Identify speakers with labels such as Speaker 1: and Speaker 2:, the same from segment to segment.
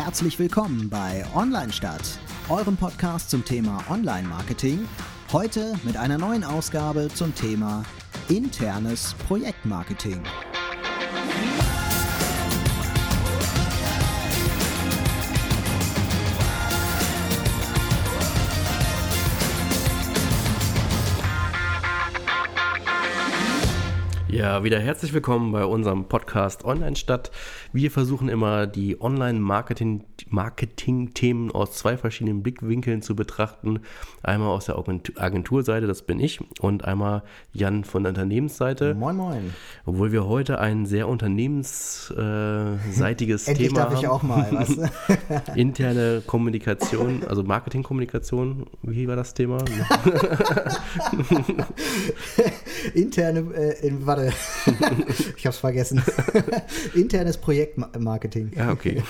Speaker 1: Herzlich willkommen bei Online Stadt, eurem Podcast zum Thema Online-Marketing. Heute mit einer neuen Ausgabe zum Thema internes Projektmarketing.
Speaker 2: Ja, wieder herzlich willkommen bei unserem Podcast Online Stadt. Wir versuchen immer die Online-Marketing-Themen aus zwei verschiedenen Blickwinkeln zu betrachten. Einmal aus der Agenturseite, das bin ich, und einmal Jan von der Unternehmensseite.
Speaker 1: Moin, moin.
Speaker 2: Obwohl wir heute ein sehr unternehmensseitiges
Speaker 1: Endlich
Speaker 2: Thema
Speaker 1: darf ich
Speaker 2: haben.
Speaker 1: auch mal, was?
Speaker 2: Interne Kommunikation, also Marketingkommunikation. Wie war das Thema?
Speaker 1: Interne, äh, in, warte, ich hab's vergessen. Internes Projektmarketing.
Speaker 2: Ja, okay.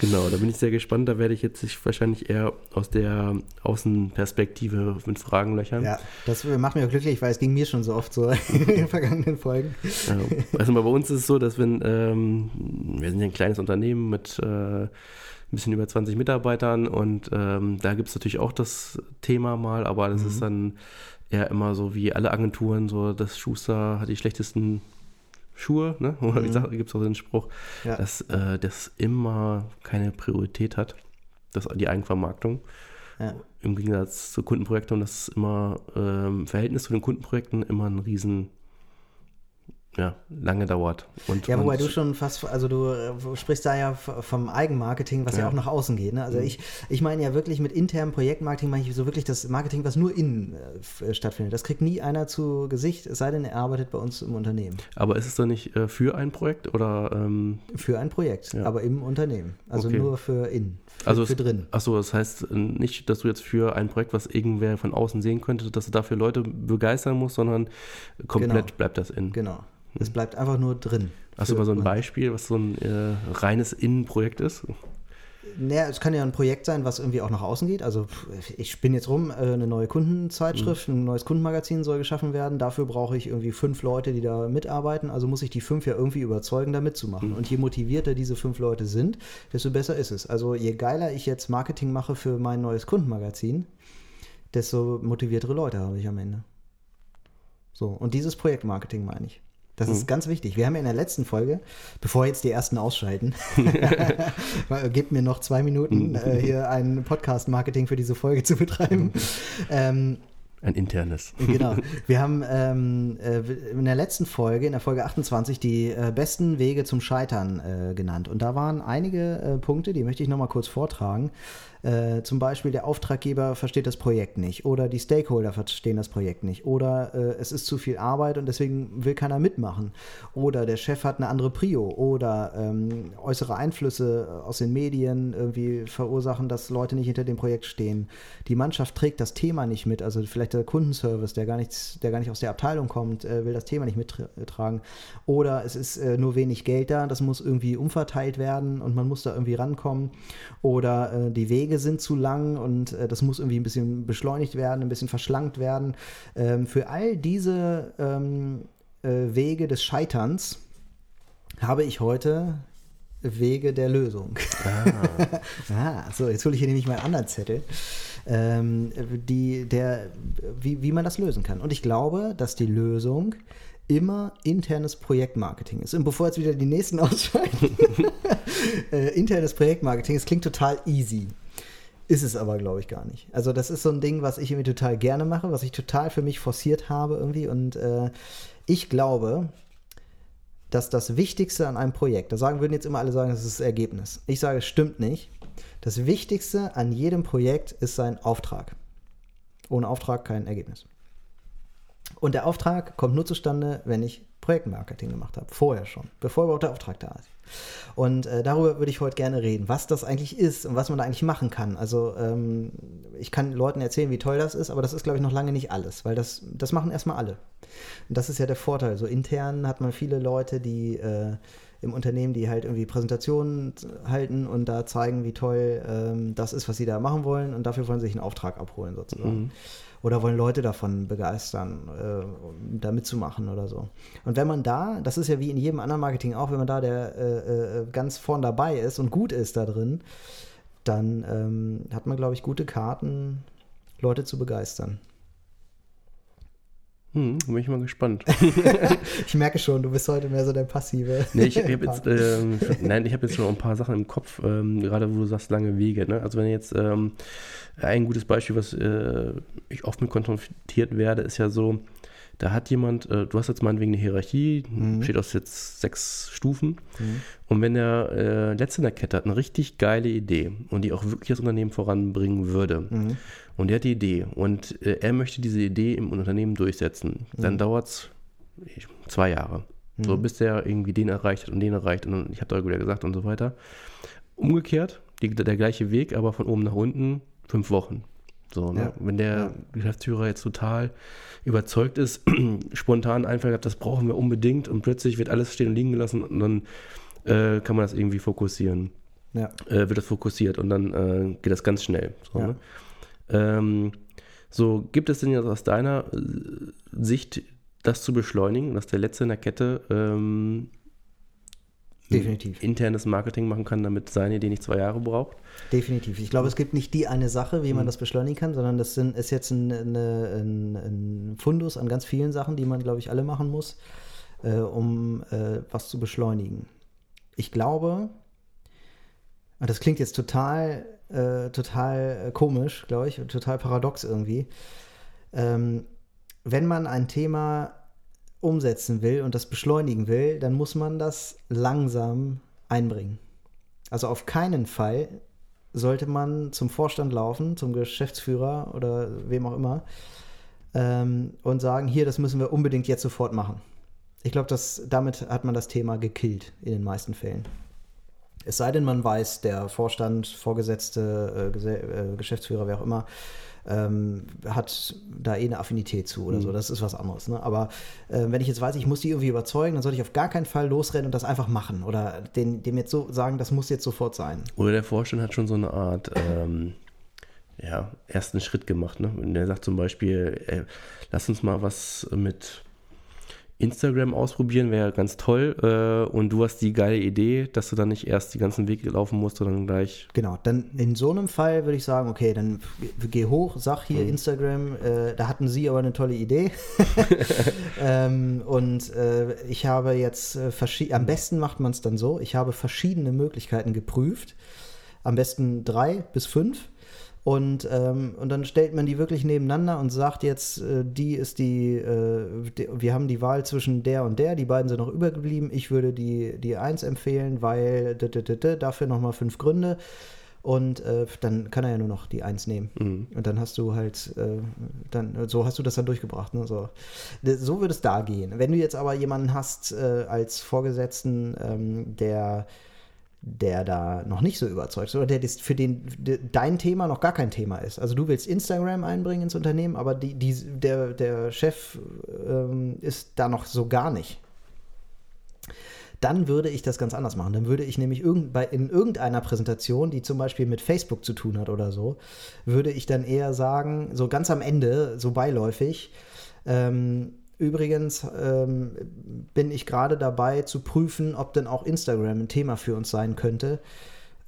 Speaker 2: Genau, da bin ich sehr gespannt. Da werde ich jetzt sich wahrscheinlich eher aus der Außenperspektive mit Fragen löchern.
Speaker 1: Ja, das macht mich auch glücklich, weil es ging mir schon so oft so in den vergangenen Folgen.
Speaker 2: Ja, also bei uns ist es so, dass wenn, ähm, wir sind ja ein kleines Unternehmen mit äh, ein bisschen über 20 Mitarbeitern und ähm, da gibt es natürlich auch das Thema mal, aber das ist dann eher immer so wie alle Agenturen, so das Schuster hat die schlechtesten Schuhe, ne? Oder wie gesagt, gibt es auch den Spruch,
Speaker 1: Ja.
Speaker 2: dass äh, das immer keine Priorität hat, das, die Eigenvermarktung.
Speaker 1: Ja.
Speaker 2: Im Gegensatz zu Kundenprojekten und das ist immer ähm, im Verhältnis zu den Kundenprojekten immer ein riesen ja, lange dauert. Und,
Speaker 1: Ja, wobei
Speaker 2: und,
Speaker 1: du schon fast, also du äh, sprichst da ja vom Eigenmarketing, was ja,
Speaker 2: Ja.
Speaker 1: auch nach außen geht. Ne? Also ich, ich meine ja wirklich mit internem Projektmarketing meine ich so wirklich das Marketing, was nur innen äh, stattfindet. Das kriegt nie einer zu Gesicht, es sei denn, er arbeitet bei uns im Unternehmen.
Speaker 2: Aber ist es dann nicht äh, für ein Projekt oder ähm,
Speaker 1: Für ein Projekt,
Speaker 2: Ja.
Speaker 1: aber im Unternehmen. Also
Speaker 2: Okay.
Speaker 1: nur für innen, für,
Speaker 2: also
Speaker 1: für
Speaker 2: es-
Speaker 1: drin.
Speaker 2: Achso, das heißt nicht, dass du jetzt für ein Projekt, was irgendwer von außen sehen könnte, dass du dafür Leute begeistern musst, sondern komplett
Speaker 1: Genau.
Speaker 2: bleibt das in.
Speaker 1: Genau. Es bleibt einfach nur drin.
Speaker 2: Hast du mal so ein Beispiel, was so ein äh, reines Innenprojekt ist?
Speaker 1: Naja, es kann ja ein Projekt sein, was irgendwie auch nach außen geht. Also ich spinne jetzt rum, äh, eine neue Kundenzeitschrift, ein neues Kundenmagazin soll geschaffen werden. Dafür brauche ich irgendwie fünf Leute, die da mitarbeiten. Also muss ich die fünf ja irgendwie überzeugen, da mitzumachen. Und je motivierter diese fünf Leute sind, desto besser ist es. Also je geiler ich jetzt Marketing mache für mein neues Kundenmagazin, desto motiviertere Leute habe ich am Ende. So, und dieses Projektmarketing meine ich. Das ist ganz wichtig. Wir haben ja in der letzten Folge, bevor jetzt die ersten ausschalten, gebt mir noch zwei Minuten, äh, hier ein Podcast-Marketing für diese Folge zu betreiben. ähm,
Speaker 2: Ein internes.
Speaker 1: genau. Wir haben ähm, äh, in der letzten Folge, in der Folge 28, die äh, besten Wege zum Scheitern äh, genannt. Und da waren einige äh, Punkte, die möchte ich nochmal kurz vortragen. Äh, zum Beispiel der Auftraggeber versteht das Projekt nicht oder die Stakeholder verstehen das Projekt nicht oder äh, es ist zu viel Arbeit und deswegen will keiner mitmachen oder der Chef hat eine andere Prio oder ähm, äußere Einflüsse aus den Medien irgendwie verursachen, dass Leute nicht hinter dem Projekt stehen. Die Mannschaft trägt das Thema nicht mit, also vielleicht der Kundenservice, der gar, nichts, der gar nicht aus der Abteilung kommt, äh, will das Thema nicht mittragen oder es ist äh, nur wenig Geld da, das muss irgendwie umverteilt werden und man muss da irgendwie rankommen oder äh, die Wege sind zu lang und äh, das muss irgendwie ein bisschen beschleunigt werden, ein bisschen verschlankt werden. Ähm, für all diese ähm, äh, Wege des Scheiterns habe ich heute Wege der Lösung. Ah, so, jetzt hole ich hier nämlich meinen anderen Zettel, ähm, die, der, wie, wie man das lösen kann. Und ich glaube, dass die Lösung immer internes Projektmarketing ist. Und bevor jetzt wieder die nächsten ausschalten, äh, internes Projektmarketing, es klingt total easy. Ist es aber, glaube ich, gar nicht. Also, das ist so ein Ding, was ich irgendwie total gerne mache, was ich total für mich forciert habe irgendwie. Und äh, ich glaube, dass das Wichtigste an einem Projekt, da sagen, würden jetzt immer alle sagen, das ist das Ergebnis. Ich sage, es stimmt nicht. Das Wichtigste an jedem Projekt ist sein Auftrag. Ohne Auftrag kein Ergebnis. Und der Auftrag kommt nur zustande, wenn ich Projektmarketing gemacht habe. Vorher schon, bevor überhaupt der Auftrag da ist. Und äh, darüber würde ich heute gerne reden, was das eigentlich ist und was man da eigentlich machen kann. Also ähm, ich kann Leuten erzählen, wie toll das ist, aber das ist, glaube ich, noch lange nicht alles, weil das, das machen erstmal alle. Und das ist ja der Vorteil. So intern hat man viele Leute, die äh, im Unternehmen, die halt irgendwie Präsentationen halten und da zeigen, wie toll ähm, das ist, was sie da machen wollen und dafür wollen sie sich einen Auftrag abholen sozusagen. Oder wollen Leute davon begeistern, äh, da mitzumachen oder so. Und wenn man da, das ist ja wie in jedem anderen Marketing auch, wenn man da der äh, äh ganz vorn dabei ist und gut ist da drin, dann ähm, hat man, glaube ich, gute Karten, Leute zu begeistern.
Speaker 2: Hm, bin ich mal gespannt.
Speaker 1: ich merke schon, du bist heute mehr so der passive.
Speaker 2: Nee, ich, ich jetzt, ähm, nein, ich habe jetzt schon ein paar Sachen im Kopf, ähm, gerade wo du sagst, lange Wege. Ne? Also wenn jetzt ähm, ein gutes Beispiel, was äh, ich oft mit konfrontiert werde, ist ja so, da hat jemand, äh, du hast jetzt meinetwegen eine Hierarchie, mhm. besteht aus jetzt sechs Stufen. Mhm. Und wenn der äh, Letzte in der Kette hat eine richtig geile Idee und die auch wirklich das Unternehmen voranbringen würde, mhm. und der hat die Idee und äh, er möchte diese Idee im Unternehmen durchsetzen, dann mhm. dauert es zwei Jahre. So mhm. bis der irgendwie den erreicht hat und den erreicht und ich habe da wieder gesagt und so weiter. Umgekehrt, die, der gleiche Weg, aber von oben nach unten fünf Wochen. So, ne? Ja. Wenn der ja. Geschäftsführer jetzt total überzeugt ist, spontan einfach das brauchen wir unbedingt und plötzlich wird alles stehen und liegen gelassen und dann äh, kann man das irgendwie fokussieren. Ja. Äh, wird das fokussiert und dann äh, geht das ganz schnell. So, ne? ähm, so, gibt es denn jetzt aus deiner äh, Sicht das zu beschleunigen, dass der Letzte in der Kette ähm,
Speaker 1: Definitiv.
Speaker 2: internes Marketing machen kann, damit seine Idee nicht zwei Jahre braucht.
Speaker 1: Definitiv. Ich glaube, es gibt nicht die eine Sache, wie man mhm. das beschleunigen kann, sondern das sind, ist jetzt ein, eine, ein, ein, Fundus an ganz vielen Sachen, die man, glaube ich, alle machen muss, äh, um äh, was zu beschleunigen. Ich glaube, und das klingt jetzt total, äh, total äh, komisch, glaube ich, total paradox irgendwie. Ähm, wenn man ein Thema umsetzen will und das beschleunigen will, dann muss man das langsam einbringen. Also auf keinen Fall sollte man zum Vorstand laufen, zum Geschäftsführer oder wem auch immer ähm, und sagen, hier, das müssen wir unbedingt jetzt sofort machen. Ich glaube, damit hat man das Thema gekillt in den meisten Fällen. Es sei denn, man weiß, der Vorstand, Vorgesetzte, äh, äh Geschäftsführer, wer auch immer, ähm, hat da eh eine Affinität zu oder mhm. so. Das ist was anderes. Ne? Aber äh, wenn ich jetzt weiß, ich muss die irgendwie überzeugen, dann sollte ich auf gar keinen Fall losrennen und das einfach machen oder den, dem jetzt so sagen, das muss jetzt sofort sein.
Speaker 2: Oder der Vorstand hat schon so eine Art. Ähm ja, ersten Schritt gemacht. Ne? Und der sagt zum Beispiel, ey, lass uns mal was mit Instagram ausprobieren wäre ganz toll. Äh, und du hast die geile Idee, dass du dann nicht erst die ganzen Wege laufen musst, sondern gleich.
Speaker 1: Genau, dann in so einem Fall würde ich sagen, okay, dann geh hoch, sag hier mhm. Instagram, äh, da hatten sie aber eine tolle Idee. ähm, und äh, ich habe jetzt äh, am besten macht man es dann so, ich habe verschiedene Möglichkeiten geprüft. Am besten drei bis fünf und, ähm, und dann stellt man die wirklich nebeneinander und sagt jetzt, äh, die ist die, äh, die, wir haben die Wahl zwischen der und der, die beiden sind noch übergeblieben. Ich würde die, die 1 empfehlen, weil dafür nochmal fünf Gründe. Und äh, dann kann er ja nur noch die 1 nehmen. Mhm. Und dann hast du halt, äh, dann, so hast du das dann durchgebracht. Ne? So, so würde es da gehen. Wenn du jetzt aber jemanden hast äh, als Vorgesetzten, ähm, der der da noch nicht so überzeugt ist oder der für den dein Thema noch gar kein Thema ist. Also du willst Instagram einbringen ins Unternehmen, aber die, die, der, der Chef ähm, ist da noch so gar nicht. Dann würde ich das ganz anders machen. Dann würde ich nämlich irgend, bei, in irgendeiner Präsentation, die zum Beispiel mit Facebook zu tun hat oder so, würde ich dann eher sagen, so ganz am Ende, so beiläufig, ähm, Übrigens ähm, bin ich gerade dabei zu prüfen, ob denn auch Instagram ein Thema für uns sein könnte.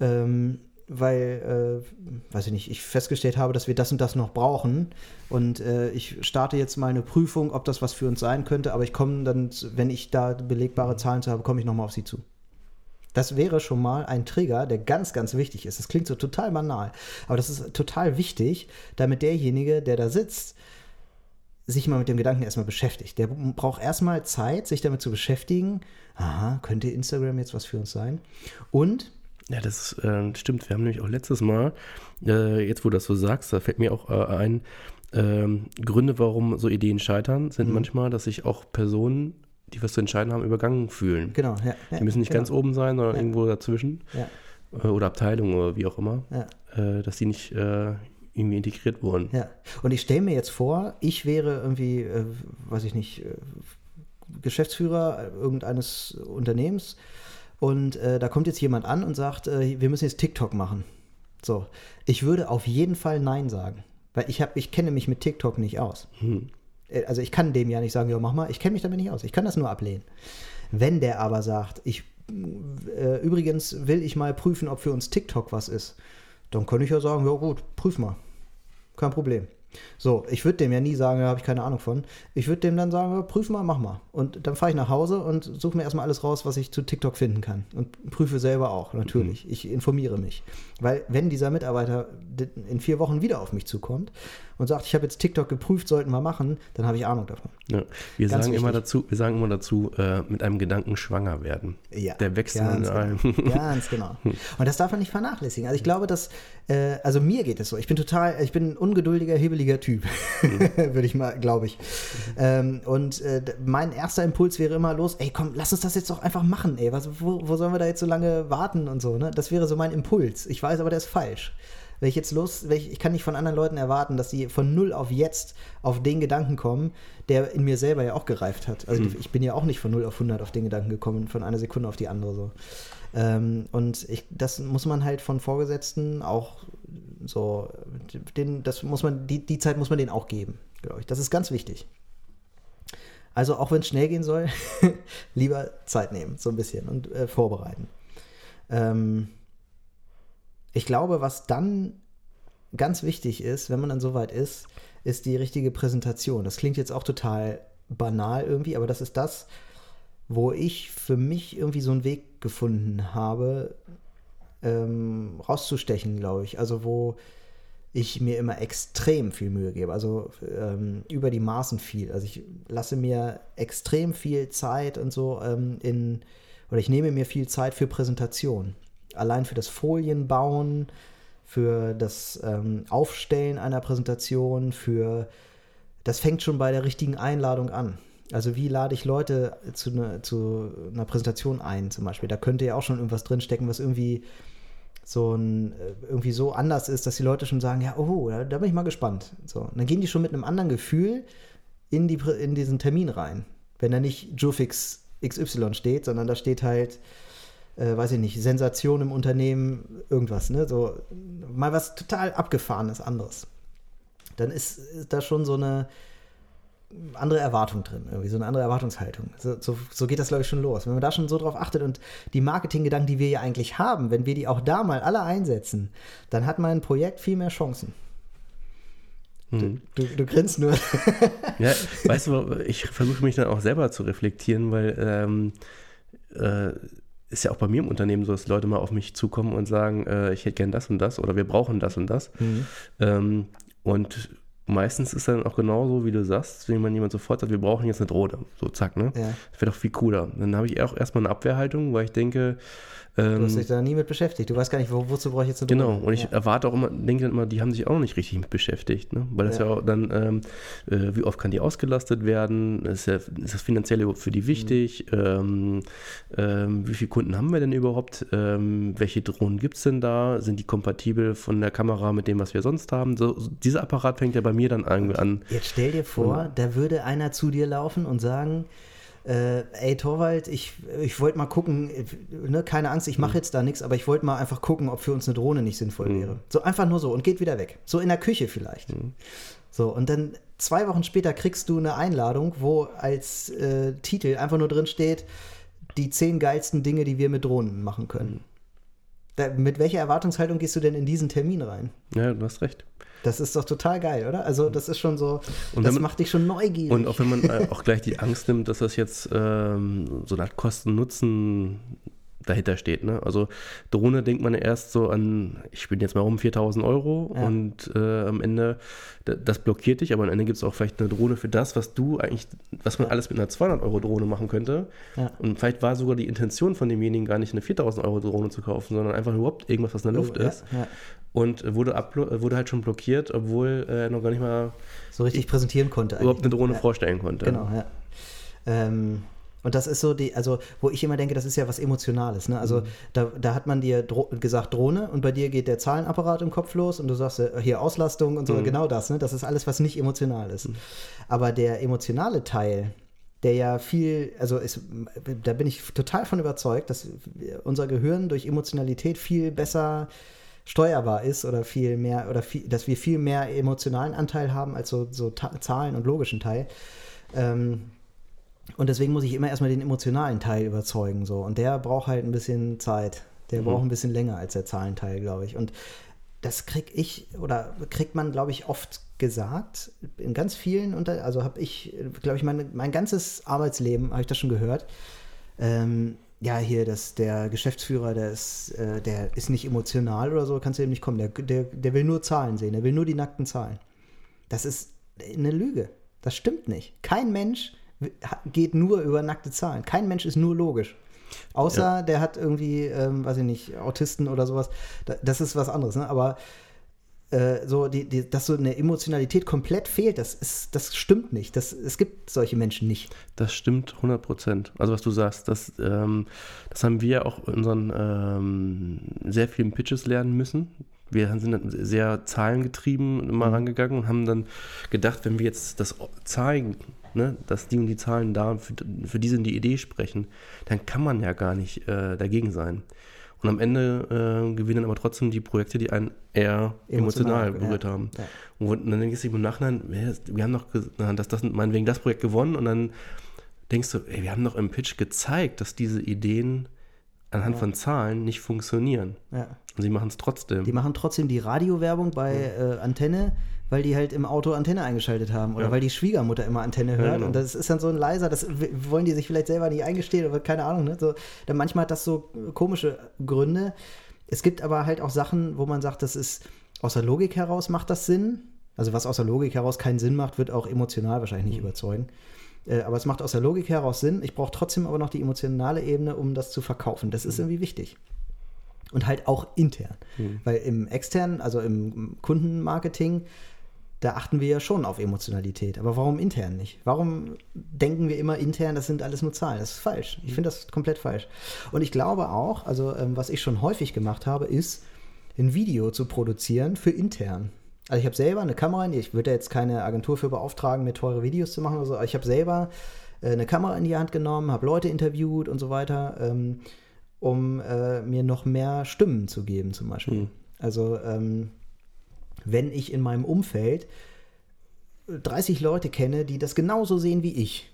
Speaker 1: Ähm, weil, äh, weiß ich nicht, ich festgestellt habe, dass wir das und das noch brauchen. Und äh, ich starte jetzt mal eine Prüfung, ob das was für uns sein könnte. Aber ich komme dann, wenn ich da belegbare Zahlen zu habe, komme ich nochmal auf Sie zu. Das wäre schon mal ein Trigger, der ganz, ganz wichtig ist. Das klingt so total banal, aber das ist total wichtig, damit derjenige, der da sitzt, sich mal mit dem Gedanken erstmal beschäftigt. Der braucht erstmal Zeit, sich damit zu beschäftigen. Aha, könnte Instagram jetzt was für uns sein? Und
Speaker 2: ja, das äh, stimmt. Wir haben nämlich auch letztes Mal, äh, jetzt wo du das so sagst, da fällt mir auch äh, ein, ähm, Gründe, warum so Ideen scheitern, sind mhm. manchmal, dass sich auch Personen, die was zu entscheiden haben, übergangen fühlen.
Speaker 1: Genau, ja.
Speaker 2: ja die müssen nicht genau. ganz oben sein, sondern ja. irgendwo dazwischen. Ja. Äh, oder Abteilung oder wie auch immer. Äh, dass die nicht äh, irgendwie integriert wurden.
Speaker 1: Ja, und ich stelle mir jetzt vor, ich wäre irgendwie, äh, weiß ich nicht, äh, Geschäftsführer irgendeines Unternehmens und äh, da kommt jetzt jemand an und sagt, äh, wir müssen jetzt TikTok machen. So, ich würde auf jeden Fall Nein sagen. Weil ich, hab, ich kenne mich mit TikTok nicht aus. Hm. Also ich kann dem ja nicht sagen, ja, mach mal, ich kenne mich damit nicht aus. Ich kann das nur ablehnen. Wenn der aber sagt, ich äh, übrigens will ich mal prüfen, ob für uns TikTok was ist, dann kann ich ja sagen, ja gut, prüf mal. Kein Problem. So, ich würde dem ja nie sagen, da habe ich keine Ahnung von. Ich würde dem dann sagen, prüf mal, mach mal. Und dann fahre ich nach Hause und suche mir erstmal alles raus, was ich zu TikTok finden kann. Und prüfe selber auch, natürlich. Mhm. Ich informiere mich. Weil wenn dieser Mitarbeiter in vier Wochen wieder auf mich zukommt und sagt, ich habe jetzt TikTok geprüft, sollten wir machen, dann habe ich Ahnung davon.
Speaker 2: Ja, wir, sagen immer dazu, wir sagen immer dazu, äh, mit einem Gedanken schwanger werden.
Speaker 1: Ja,
Speaker 2: Der Wechsel in
Speaker 1: genau.
Speaker 2: einem.
Speaker 1: ganz genau. Und das darf man nicht vernachlässigen. Also ich glaube, dass, äh, also mir geht es so. Ich bin total, ich bin ein ungeduldiger, hebeliger Typ, mhm. würde ich mal, glaube ich. Mhm. Ähm, und äh, mein erster Impuls wäre immer los, ey komm, lass uns das jetzt doch einfach machen, ey. Was, wo, wo sollen wir da jetzt so lange warten und so, ne? Das wäre so mein Impuls. Ich weiß aber, der ist falsch wenn ich jetzt los, ich, ich kann nicht von anderen Leuten erwarten, dass sie von null auf jetzt auf den Gedanken kommen, der in mir selber ja auch gereift hat. Also hm. ich bin ja auch nicht von null auf 100 auf den Gedanken gekommen, von einer Sekunde auf die andere so. Ähm, und ich, das muss man halt von Vorgesetzten auch so, den, das muss man, die, die Zeit muss man denen auch geben, glaube ich. Das ist ganz wichtig. Also auch wenn es schnell gehen soll, lieber Zeit nehmen, so ein bisschen und äh, vorbereiten. Ähm, ich glaube, was dann ganz wichtig ist, wenn man dann soweit ist, ist die richtige Präsentation. Das klingt jetzt auch total banal irgendwie, aber das ist das, wo ich für mich irgendwie so einen Weg gefunden habe, ähm, rauszustechen, glaube ich. Also wo ich mir immer extrem viel Mühe gebe, also ähm, über die Maßen viel. Also ich lasse mir extrem viel Zeit und so ähm, in, oder ich nehme mir viel Zeit für Präsentation allein für das Folienbauen, für das ähm, Aufstellen einer Präsentation, für das fängt schon bei der richtigen Einladung an. Also wie lade ich Leute zu, ne, zu einer Präsentation ein, zum Beispiel. Da könnte ja auch schon irgendwas drinstecken, was irgendwie so ein, äh, irgendwie so anders ist, dass die Leute schon sagen, ja, oh, da, da bin ich mal gespannt. So, und dann gehen die schon mit einem anderen Gefühl in, die, in diesen Termin rein. Wenn da nicht Jufix XY steht, sondern da steht halt äh, weiß ich nicht, Sensation im Unternehmen, irgendwas, ne? So mal was total abgefahrenes anderes. Dann ist, ist da schon so eine andere Erwartung drin, irgendwie so eine andere Erwartungshaltung. So, so, so geht das, glaube ich, schon los. Wenn man da schon so drauf achtet und die Marketinggedanken, die wir ja eigentlich haben, wenn wir die auch da mal alle einsetzen, dann hat mein Projekt viel mehr Chancen. Du, hm. du, du, grinst nur.
Speaker 2: ja, weißt du, ich versuche mich dann auch selber zu reflektieren, weil ähm, äh, ist ja auch bei mir im Unternehmen so, dass Leute mal auf mich zukommen und sagen, äh, ich hätte gern das und das oder wir brauchen das und das. Mhm. Ähm, und meistens ist dann auch genauso, wie du sagst, wenn man jemand sofort sagt, wir brauchen jetzt eine Drohne. So zack, ne? Ja. Das wäre doch viel cooler. Dann habe ich auch erstmal eine Abwehrhaltung, weil ich denke,
Speaker 1: ähm, du hast dich da nie mit beschäftigt. Du weißt gar nicht, wo, wozu brauche ich jetzt eine
Speaker 2: Drohne. Genau, und ich ja. erwarte auch immer, denke dann immer, die haben sich auch nicht richtig mit beschäftigt. Ne? Weil das ja, ja auch dann, ähm, äh, wie oft kann die ausgelastet werden? Ist, ja, ist das finanziell überhaupt für die wichtig? Mhm. Ähm, ähm, wie viele Kunden haben wir denn überhaupt? Ähm, welche Drohnen gibt es denn da? Sind die kompatibel von der Kamera mit dem, was wir sonst haben? So, so dieser Apparat fängt ja bei mir dann an.
Speaker 1: Jetzt stell dir vor, da würde einer zu dir laufen und sagen, äh, ey Torwald, ich, ich wollte mal gucken, ne, keine Angst, ich mache mhm. jetzt da nichts, aber ich wollte mal einfach gucken, ob für uns eine Drohne nicht sinnvoll mhm. wäre. So einfach nur so und geht wieder weg. So in der Küche vielleicht. Mhm. So, und dann zwei Wochen später kriegst du eine Einladung, wo als äh, Titel einfach nur drin steht, die zehn geilsten Dinge, die wir mit Drohnen machen können. Mhm. Da, mit welcher Erwartungshaltung gehst du denn in diesen Termin rein?
Speaker 2: Ja, du hast recht.
Speaker 1: Das ist doch total geil, oder? Also das ist schon so, und das man, macht dich schon neugierig.
Speaker 2: Und auch wenn man äh, auch gleich die Angst nimmt, dass das jetzt ähm, so eine Art Kosten-Nutzen dahinter steht. Ne? Also Drohne denkt man erst so an, ich bin jetzt mal um 4000 Euro ja. und äh, am Ende, das blockiert dich, aber am Ende gibt es auch vielleicht eine Drohne für das, was du eigentlich, was man ja. alles mit einer 200 Euro Drohne machen könnte. Ja. Und vielleicht war sogar die Intention von demjenigen gar nicht eine 4000 Euro Drohne zu kaufen, sondern einfach überhaupt irgendwas, was in der Luft ist. Und wurde, wurde halt schon blockiert, obwohl er noch gar nicht mal
Speaker 1: so richtig präsentieren konnte.
Speaker 2: Überhaupt eine Drohne vorstellen konnte.
Speaker 1: Genau, ja. Ähm, und das ist so die, also wo ich immer denke, das ist ja was Emotionales. Ne? Also mhm. da, da hat man dir Dro gesagt Drohne und bei dir geht der Zahlenapparat im Kopf los und du sagst äh, hier Auslastung und so, mhm. genau das. Ne? Das ist alles, was nicht emotional ist. Mhm. Aber der emotionale Teil, der ja viel, also ist, da bin ich total von überzeugt, dass unser Gehirn durch Emotionalität viel besser steuerbar ist oder viel mehr, oder viel, dass wir viel mehr emotionalen Anteil haben als so, so Zahlen und logischen Teil. Ähm, und deswegen muss ich immer erstmal den emotionalen Teil überzeugen. So. Und der braucht halt ein bisschen Zeit. Der mhm. braucht ein bisschen länger als der Zahlenteil, glaube ich. Und das krieg ich oder kriegt man, glaube ich, oft gesagt. In ganz vielen, unter, also habe ich, glaube ich, mein, mein ganzes Arbeitsleben, habe ich das schon gehört. Ähm, ja, hier, das, der Geschäftsführer, der ist, äh, der ist nicht emotional oder so, kannst du eben nicht kommen. Der, der, der will nur Zahlen sehen, der will nur die nackten Zahlen. Das ist eine Lüge. Das stimmt nicht. Kein Mensch geht nur über nackte Zahlen. Kein Mensch ist nur logisch. Außer ja. der hat irgendwie, ähm, weiß ich nicht, Autisten oder sowas. Das ist was anderes, ne? Aber äh, so, die, die, dass so eine Emotionalität komplett fehlt, das, ist, das stimmt nicht. Das, es gibt solche Menschen nicht.
Speaker 2: Das stimmt 100 Prozent. Also was du sagst, das, ähm, das haben wir auch in unseren ähm, sehr vielen Pitches lernen müssen. Wir sind dann sehr zahlengetrieben immer mhm. rangegangen und haben dann gedacht, wenn wir jetzt das zeigen, ne, dass die und die Zahlen da für, für die sind die Idee sprechen, dann kann man ja gar nicht äh, dagegen sein. Und am Ende äh, gewinnen aber trotzdem die Projekte, die einen eher emotional, emotional berührt ja. haben. Ja. Und dann denkst du im Nachhinein, wir haben doch das, das, meinetwegen das Projekt gewonnen und dann denkst du, ey, wir haben doch im Pitch gezeigt, dass diese Ideen anhand ja. von Zahlen nicht funktionieren. Ja. Und sie machen es trotzdem.
Speaker 1: Die machen trotzdem die Radiowerbung bei äh, Antenne weil die halt im Auto Antenne eingeschaltet haben oder ja. weil die Schwiegermutter immer Antenne hört. Ja, genau. Und das ist dann so ein leiser, das wollen die sich vielleicht selber nicht eingestehen oder keine Ahnung. Ne? So, dann manchmal hat das so komische Gründe. Es gibt aber halt auch Sachen, wo man sagt, das ist aus der Logik heraus macht das Sinn. Also was aus der Logik heraus keinen Sinn macht, wird auch emotional wahrscheinlich nicht mhm. überzeugen. Äh, aber es macht aus der Logik heraus Sinn. Ich brauche trotzdem aber noch die emotionale Ebene, um das zu verkaufen. Das ist mhm. irgendwie wichtig. Und halt auch intern. Mhm. Weil im externen, also im Kundenmarketing, da achten wir ja schon auf Emotionalität. Aber warum intern nicht? Warum denken wir immer intern, das sind alles nur Zahlen? Das ist falsch. Ich finde das komplett falsch. Und ich glaube auch, also ähm, was ich schon häufig gemacht habe, ist, ein Video zu produzieren für intern. Also ich habe selber eine Kamera, ich würde jetzt keine Agentur für beauftragen, mir teure Videos zu machen oder so, aber ich habe selber äh, eine Kamera in die Hand genommen, habe Leute interviewt und so weiter, ähm, um äh, mir noch mehr Stimmen zu geben zum Beispiel. Mhm. Also ähm, wenn ich in meinem Umfeld 30 Leute kenne, die das genauso sehen wie ich,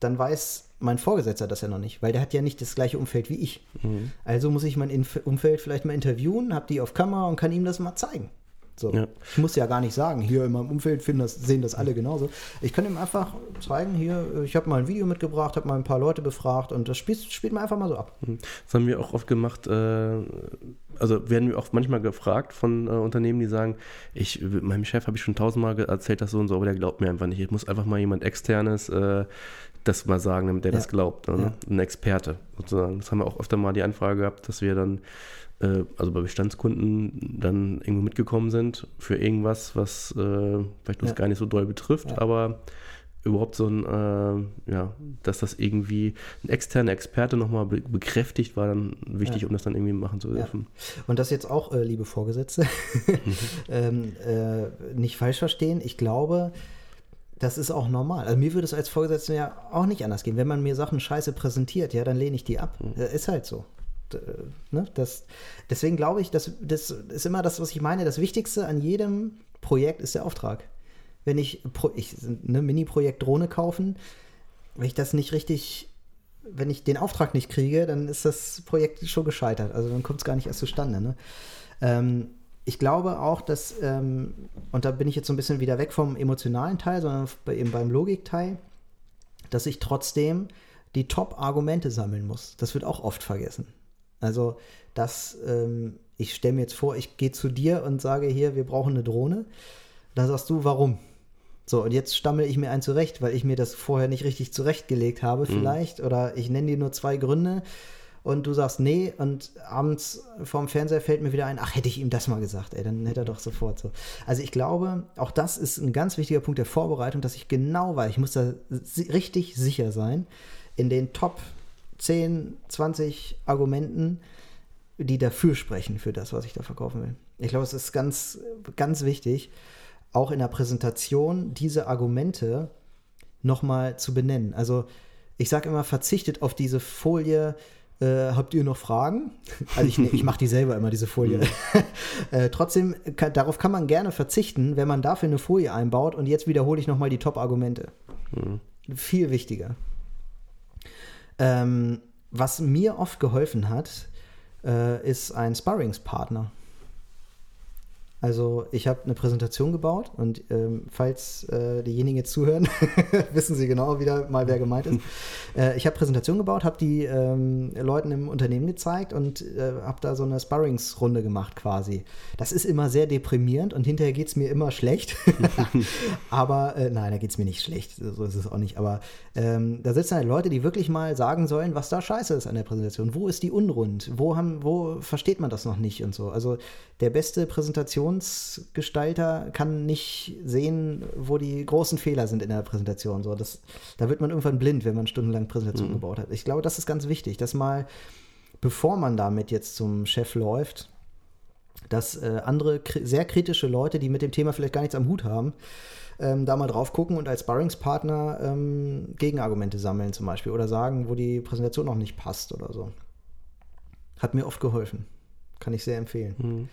Speaker 1: dann weiß mein Vorgesetzter das ja noch nicht, weil der hat ja nicht das gleiche Umfeld wie ich. Mhm. Also muss ich mein Umfeld vielleicht mal interviewen, habe die auf Kamera und kann ihm das mal zeigen. So. Ja. Ich muss ja gar nicht sagen, hier in meinem Umfeld das, sehen das alle genauso. Ich kann ihm einfach zeigen, hier, ich habe mal ein Video mitgebracht, habe mal ein paar Leute befragt und das spielt, spielt man einfach mal so ab.
Speaker 2: Mhm. Das haben wir auch oft gemacht, äh, also werden wir auch manchmal gefragt von äh, Unternehmen, die sagen, ich, meinem Chef habe ich schon tausendmal erzählt, das so und so, aber der glaubt mir einfach nicht. Ich muss einfach mal jemand externes äh, das mal sagen, damit der ja. das glaubt. Ne? Ja. Ein Experte sozusagen. Das haben wir auch öfter mal die Anfrage gehabt, dass wir dann äh, also bei Bestandskunden dann irgendwo mitgekommen sind für irgendwas, was äh, vielleicht uns ja. gar nicht so doll betrifft, ja. aber überhaupt so ein, äh, ja, dass das irgendwie ein externer Experte nochmal be bekräftigt, war dann wichtig, ja. um das dann irgendwie machen zu dürfen.
Speaker 1: Ja. Und das jetzt auch, äh, liebe Vorgesetzte, ähm, äh, nicht falsch verstehen. Ich glaube, das ist auch normal. Also mir würde es als Vorgesetzter ja auch nicht anders gehen. Wenn man mir Sachen scheiße präsentiert, ja, dann lehne ich die ab. Mhm. Ist halt so. Äh, ne, das, deswegen glaube ich, das, das ist immer das, was ich meine. Das Wichtigste an jedem Projekt ist der Auftrag. Wenn ich, ich ne, Mini-Projekt Drohne kaufen, wenn ich das nicht richtig, wenn ich den Auftrag nicht kriege, dann ist das Projekt schon gescheitert. Also dann kommt es gar nicht erst zustande. Ne? Ähm, ich glaube auch, dass, ähm, und da bin ich jetzt so ein bisschen wieder weg vom emotionalen Teil, sondern eben beim Logikteil, dass ich trotzdem die Top-Argumente sammeln muss. Das wird auch oft vergessen. Also, dass ähm, ich stelle mir jetzt vor, ich gehe zu dir und sage hier, wir brauchen eine Drohne. Da sagst du, warum? So, und jetzt stammel ich mir ein zurecht, weil ich mir das vorher nicht richtig zurechtgelegt habe, mhm. vielleicht. Mhm. Oder ich nenne dir nur zwei Gründe und du sagst nee und abends vorm Fernseher fällt mir wieder ein, ach, hätte ich ihm das mal gesagt, ey, dann hätte er doch sofort so. Also ich glaube, auch das ist ein ganz wichtiger Punkt der Vorbereitung, dass ich genau weiß, ich muss da richtig sicher sein, in den Top 10, 20 Argumenten, die dafür sprechen, für das, was ich da verkaufen will. Ich glaube, es ist ganz, ganz wichtig, auch in der Präsentation diese Argumente nochmal zu benennen. Also ich sage immer, verzichtet auf diese Folie, Äh, habt ihr noch Fragen? Also ich, ich mache die selber immer, diese Folie. äh, trotzdem, kann, darauf kann man gerne verzichten, wenn man dafür eine Folie einbaut. Und jetzt wiederhole ich nochmal die Top-Argumente. Mhm. Viel wichtiger. Ähm, was mir oft geholfen hat, äh, ist ein Sparringspartner. Also ich habe eine Präsentation gebaut und ähm, falls äh, diejenigen jetzt zuhören, wissen sie genau wieder mal, wer gemeint ist. Äh, ich habe Präsentation gebaut, habe die ähm, Leuten im Unternehmen gezeigt und äh, habe da so eine Sparringsrunde gemacht quasi. Das ist immer sehr deprimierend und hinterher geht es mir immer schlecht. aber äh, nein, da geht es mir nicht schlecht, so ist es auch nicht. Aber ähm, da sitzen halt Leute, die wirklich mal sagen sollen, was da scheiße ist an der Präsentation. Wo ist die unrund? Wo, haben, wo versteht man das noch nicht und so. Also der beste Präsentationsgestalter kann nicht sehen, wo die großen Fehler sind in der Präsentation. So, das, da wird man irgendwann blind, wenn man stundenlang Präsentation mhm. gebaut hat. Ich glaube, das ist ganz wichtig, dass mal, bevor man damit jetzt zum Chef läuft, dass äh, andere kri sehr kritische Leute, die mit dem Thema vielleicht gar nichts am Hut haben, ähm, da mal drauf gucken und als Sparringspartner ähm, Gegenargumente sammeln zum Beispiel oder sagen, wo die Präsentation noch nicht passt oder so. Hat mir oft geholfen. Kann ich sehr empfehlen. Mhm.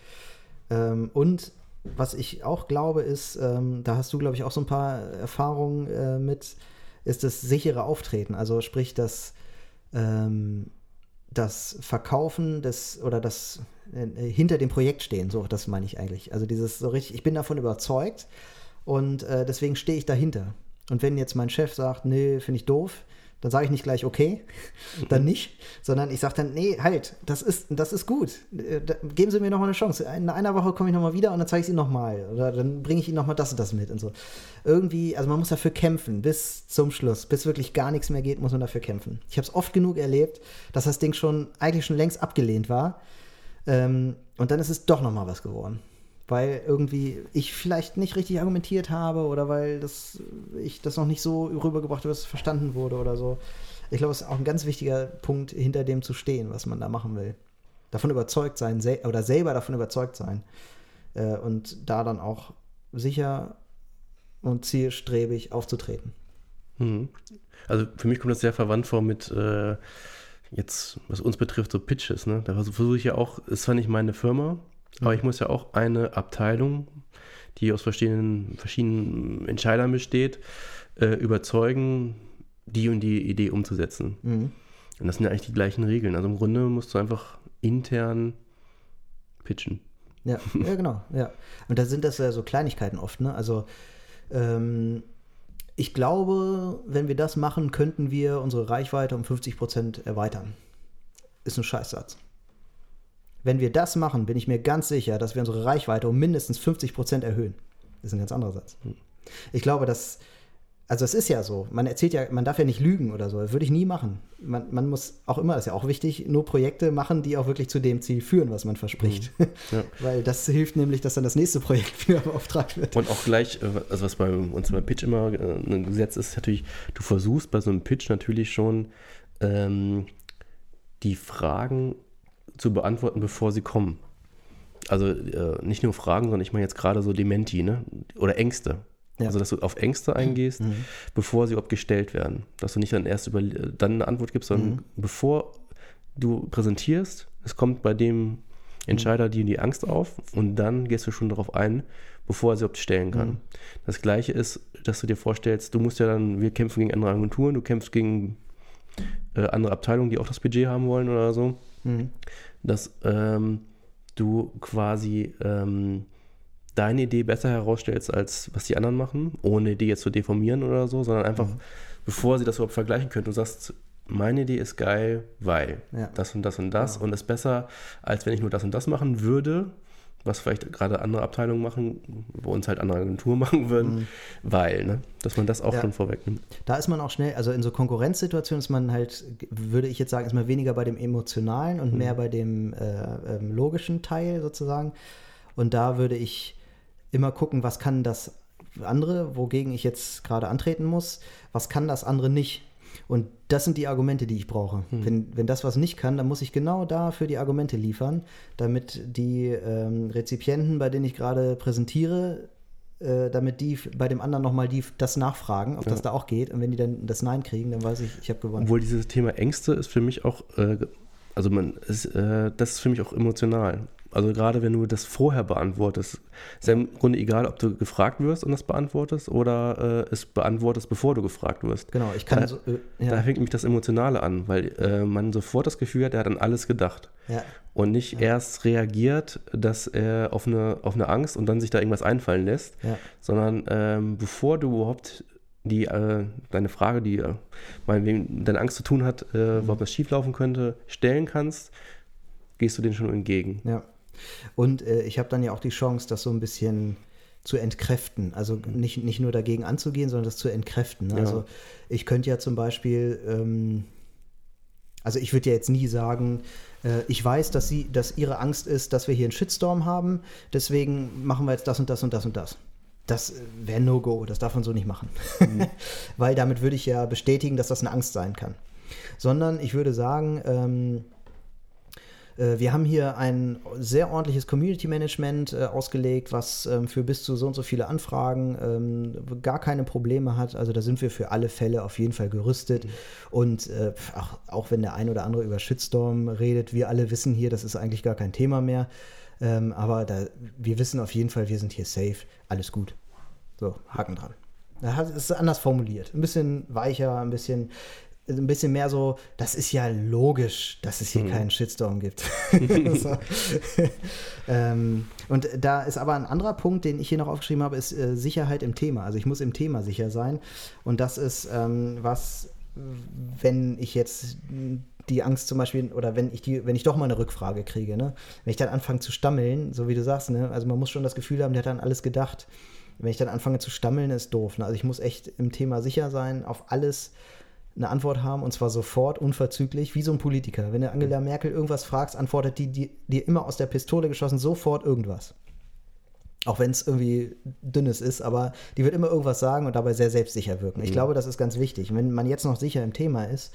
Speaker 1: Ähm, und was ich auch glaube, ist, ähm, da hast du, glaube ich, auch so ein paar Erfahrungen äh, mit, ist das sichere Auftreten. Also sprich, das, ähm, das Verkaufen des oder das äh, hinter dem Projekt stehen, so, das meine ich eigentlich. Also dieses so richtig, ich bin davon überzeugt und äh, deswegen stehe ich dahinter. Und wenn jetzt mein Chef sagt, nee, finde ich doof, dann sage ich nicht gleich okay, dann mhm. nicht, sondern ich sage dann, nee, halt, das ist, das ist gut. Äh, geben Sie mir noch mal eine Chance. In einer Woche komme ich noch mal wieder und dann zeige ich es Ihnen noch mal. Oder dann bringe ich Ihnen noch mal das und das mit und so. Irgendwie, also man muss dafür kämpfen bis zum Schluss. Bis wirklich gar nichts mehr geht, muss man dafür kämpfen. Ich habe es oft genug erlebt, dass das Ding schon eigentlich schon längst abgelehnt war. Ähm, und dann ist es doch noch mal was geworden weil irgendwie ich vielleicht nicht richtig argumentiert habe oder weil das, ich das noch nicht so rübergebracht habe, dass es verstanden wurde oder so. Ich glaube, es ist auch ein ganz wichtiger Punkt, hinter dem zu stehen, was man da machen will. Davon überzeugt sein sel oder selber davon überzeugt sein äh, und da dann auch sicher und zielstrebig aufzutreten.
Speaker 2: Mhm. Also für mich kommt das sehr verwandt vor mit äh, jetzt, was uns betrifft, so Pitches. Ne? Da versuche ich ja auch, ist zwar nicht meine Firma, aber ich muss ja auch eine Abteilung, die aus verschiedenen, verschiedenen Entscheidern besteht, äh, überzeugen, die und die Idee umzusetzen. Mhm. Und das sind ja eigentlich die gleichen Regeln. Also im Grunde musst du einfach intern pitchen.
Speaker 1: Ja, ja genau. Ja. Und da sind das ja so Kleinigkeiten oft. Ne? Also ähm, ich glaube, wenn wir das machen, könnten wir unsere Reichweite um 50 Prozent erweitern. Ist ein Scheißsatz. Wenn wir das machen, bin ich mir ganz sicher, dass wir unsere Reichweite um mindestens 50 Prozent erhöhen. Das ist ein ganz anderer Satz. Ich glaube, dass, also es ist ja so, man erzählt ja, man darf ja nicht lügen oder so, das würde ich nie machen. Man, man muss auch immer, das ist ja auch wichtig, nur Projekte machen, die auch wirklich zu dem Ziel führen, was man verspricht. Mhm. Ja. Weil das hilft nämlich, dass dann das nächste Projekt wieder beauftragt wird.
Speaker 2: Und auch gleich, äh, also was bei uns beim Pitch immer äh, ein Gesetz ist, natürlich, du versuchst bei so einem Pitch natürlich schon ähm, die Fragen zu beantworten, bevor sie kommen. Also äh, nicht nur Fragen, sondern ich meine jetzt gerade so Dementi, ne? Oder Ängste. Ja. Also, dass du auf Ängste eingehst, mhm. bevor sie überhaupt gestellt werden. Dass du nicht dann erst über, dann eine Antwort gibst, sondern mhm. bevor du präsentierst, es kommt bei dem Entscheider die, die Angst auf und dann gehst du schon darauf ein, bevor er sie überhaupt stellen kann. Mhm. Das gleiche ist, dass du dir vorstellst, du musst ja dann, wir kämpfen gegen andere Agenturen, du kämpfst gegen äh, andere Abteilungen, die auch das Budget haben wollen oder so. Mhm. Dass ähm, du quasi ähm, deine Idee besser herausstellst, als was die anderen machen, ohne die jetzt zu deformieren oder so, sondern einfach, mhm. bevor sie das überhaupt vergleichen können, du sagst, meine Idee ist geil, weil ja. das und das und das ja. und ist besser, als wenn ich nur das und das machen würde, was vielleicht gerade andere Abteilungen machen, wo uns halt andere Agenturen machen würden, mhm. weil, ne, dass man das auch ja. schon vorwegnimmt.
Speaker 1: Da ist man auch schnell, also in so Konkurrenzsituationen ist man halt, würde ich jetzt sagen, ist man weniger bei dem emotionalen und mhm. mehr bei dem äh, ähm, logischen Teil sozusagen. Und da würde ich immer gucken, was kann das andere, wogegen ich jetzt gerade antreten muss, was kann das andere nicht. Und das sind die Argumente, die ich brauche. Hm. Wenn, wenn das was nicht kann, dann muss ich genau dafür die Argumente liefern, damit die ähm, Rezipienten, bei denen ich gerade präsentiere, äh, damit die bei dem anderen nochmal das nachfragen, ob ja. das da auch geht. Und wenn die dann das Nein kriegen, dann weiß ich, ich habe gewonnen.
Speaker 2: Obwohl dieses Thema Ängste ist für mich auch äh, also man ist, äh, das ist für mich auch emotional. Also gerade wenn du das vorher beantwortest, ist ja im Grunde egal, ob du gefragt wirst und das beantwortest oder äh, es beantwortest, bevor du gefragt wirst.
Speaker 1: Genau, ich kann
Speaker 2: da,
Speaker 1: so, äh, ja.
Speaker 2: da fängt mich das Emotionale an, weil äh, man sofort das Gefühl hat, er hat an alles gedacht.
Speaker 1: Ja.
Speaker 2: Und nicht
Speaker 1: Ja.
Speaker 2: erst reagiert, dass er auf eine, auf eine Angst und dann sich da irgendwas einfallen lässt, sondern ähm, bevor du überhaupt die, äh, deine Frage, die äh, meinetwegen mit deiner Angst zu tun hat, äh,
Speaker 1: Mhm.
Speaker 2: das schieflaufen könnte, stellen kannst, gehst du denen schon entgegen.
Speaker 1: Ja. Und äh, ich habe dann ja auch die Chance, das so ein bisschen zu entkräften. Also nicht, nicht nur dagegen anzugehen, sondern das zu entkräften.
Speaker 2: Ja.
Speaker 1: Also ich könnte ja zum Beispiel, ähm, also ich würde ja jetzt nie sagen, äh, ich weiß, dass sie, dass ihre Angst ist, dass wir hier einen Shitstorm haben, deswegen machen wir jetzt das und das und das und das. Das wäre No-Go, das darf man so nicht machen. Weil damit würde ich ja bestätigen, dass das eine Angst sein kann. Sondern ich würde sagen, ähm, äh, wir haben hier ein sehr ordentliches Community Management äh, ausgelegt, was ähm, für bis zu so und so viele Anfragen ähm, gar keine Probleme hat. Also da sind wir für alle Fälle auf jeden Fall gerüstet. Und äh, auch, auch wenn der ein oder andere über Shitstorm redet, wir alle wissen hier, das ist eigentlich gar kein Thema mehr. Ähm, aber da, wir wissen auf jeden Fall, wir sind hier safe, alles gut. So, Haken dran. Hat- ist anders formuliert. Ein bisschen weicher, ein bisschen, ein bisschen mehr so, das ist ja logisch, dass es hier
Speaker 2: Mhm.
Speaker 1: keinen Shitstorm gibt. so. ähm, und da ist aber ein anderer Punkt, den ich hier noch aufgeschrieben habe, ist äh, Sicherheit im Thema. Also ich muss im Thema sicher sein. Und das ist ähm, was, wenn ich jetzt die Angst zum Beispiel, oder wenn ich die, wenn ich doch mal eine Rückfrage kriege, ne? Wenn ich dann anfange zu stammeln, so wie du sagst, ne? Also man muss schon das Gefühl haben, der hat dann alles gedacht. Wenn ich dann anfange zu stammeln, ist doof. Ne? Also ich muss echt im Thema sicher sein, auf alles eine Antwort haben und zwar sofort, unverzüglich, wie so ein Politiker. Wenn du Angela Merkel irgendwas fragst, antwortet die dir die immer aus der Pistole geschossen sofort irgendwas. Auch wenn es irgendwie dünnes ist, aber die wird immer irgendwas sagen und dabei sehr selbstsicher wirken. Ich glaube, das ist ganz wichtig. Wenn man jetzt noch sicher im Thema ist,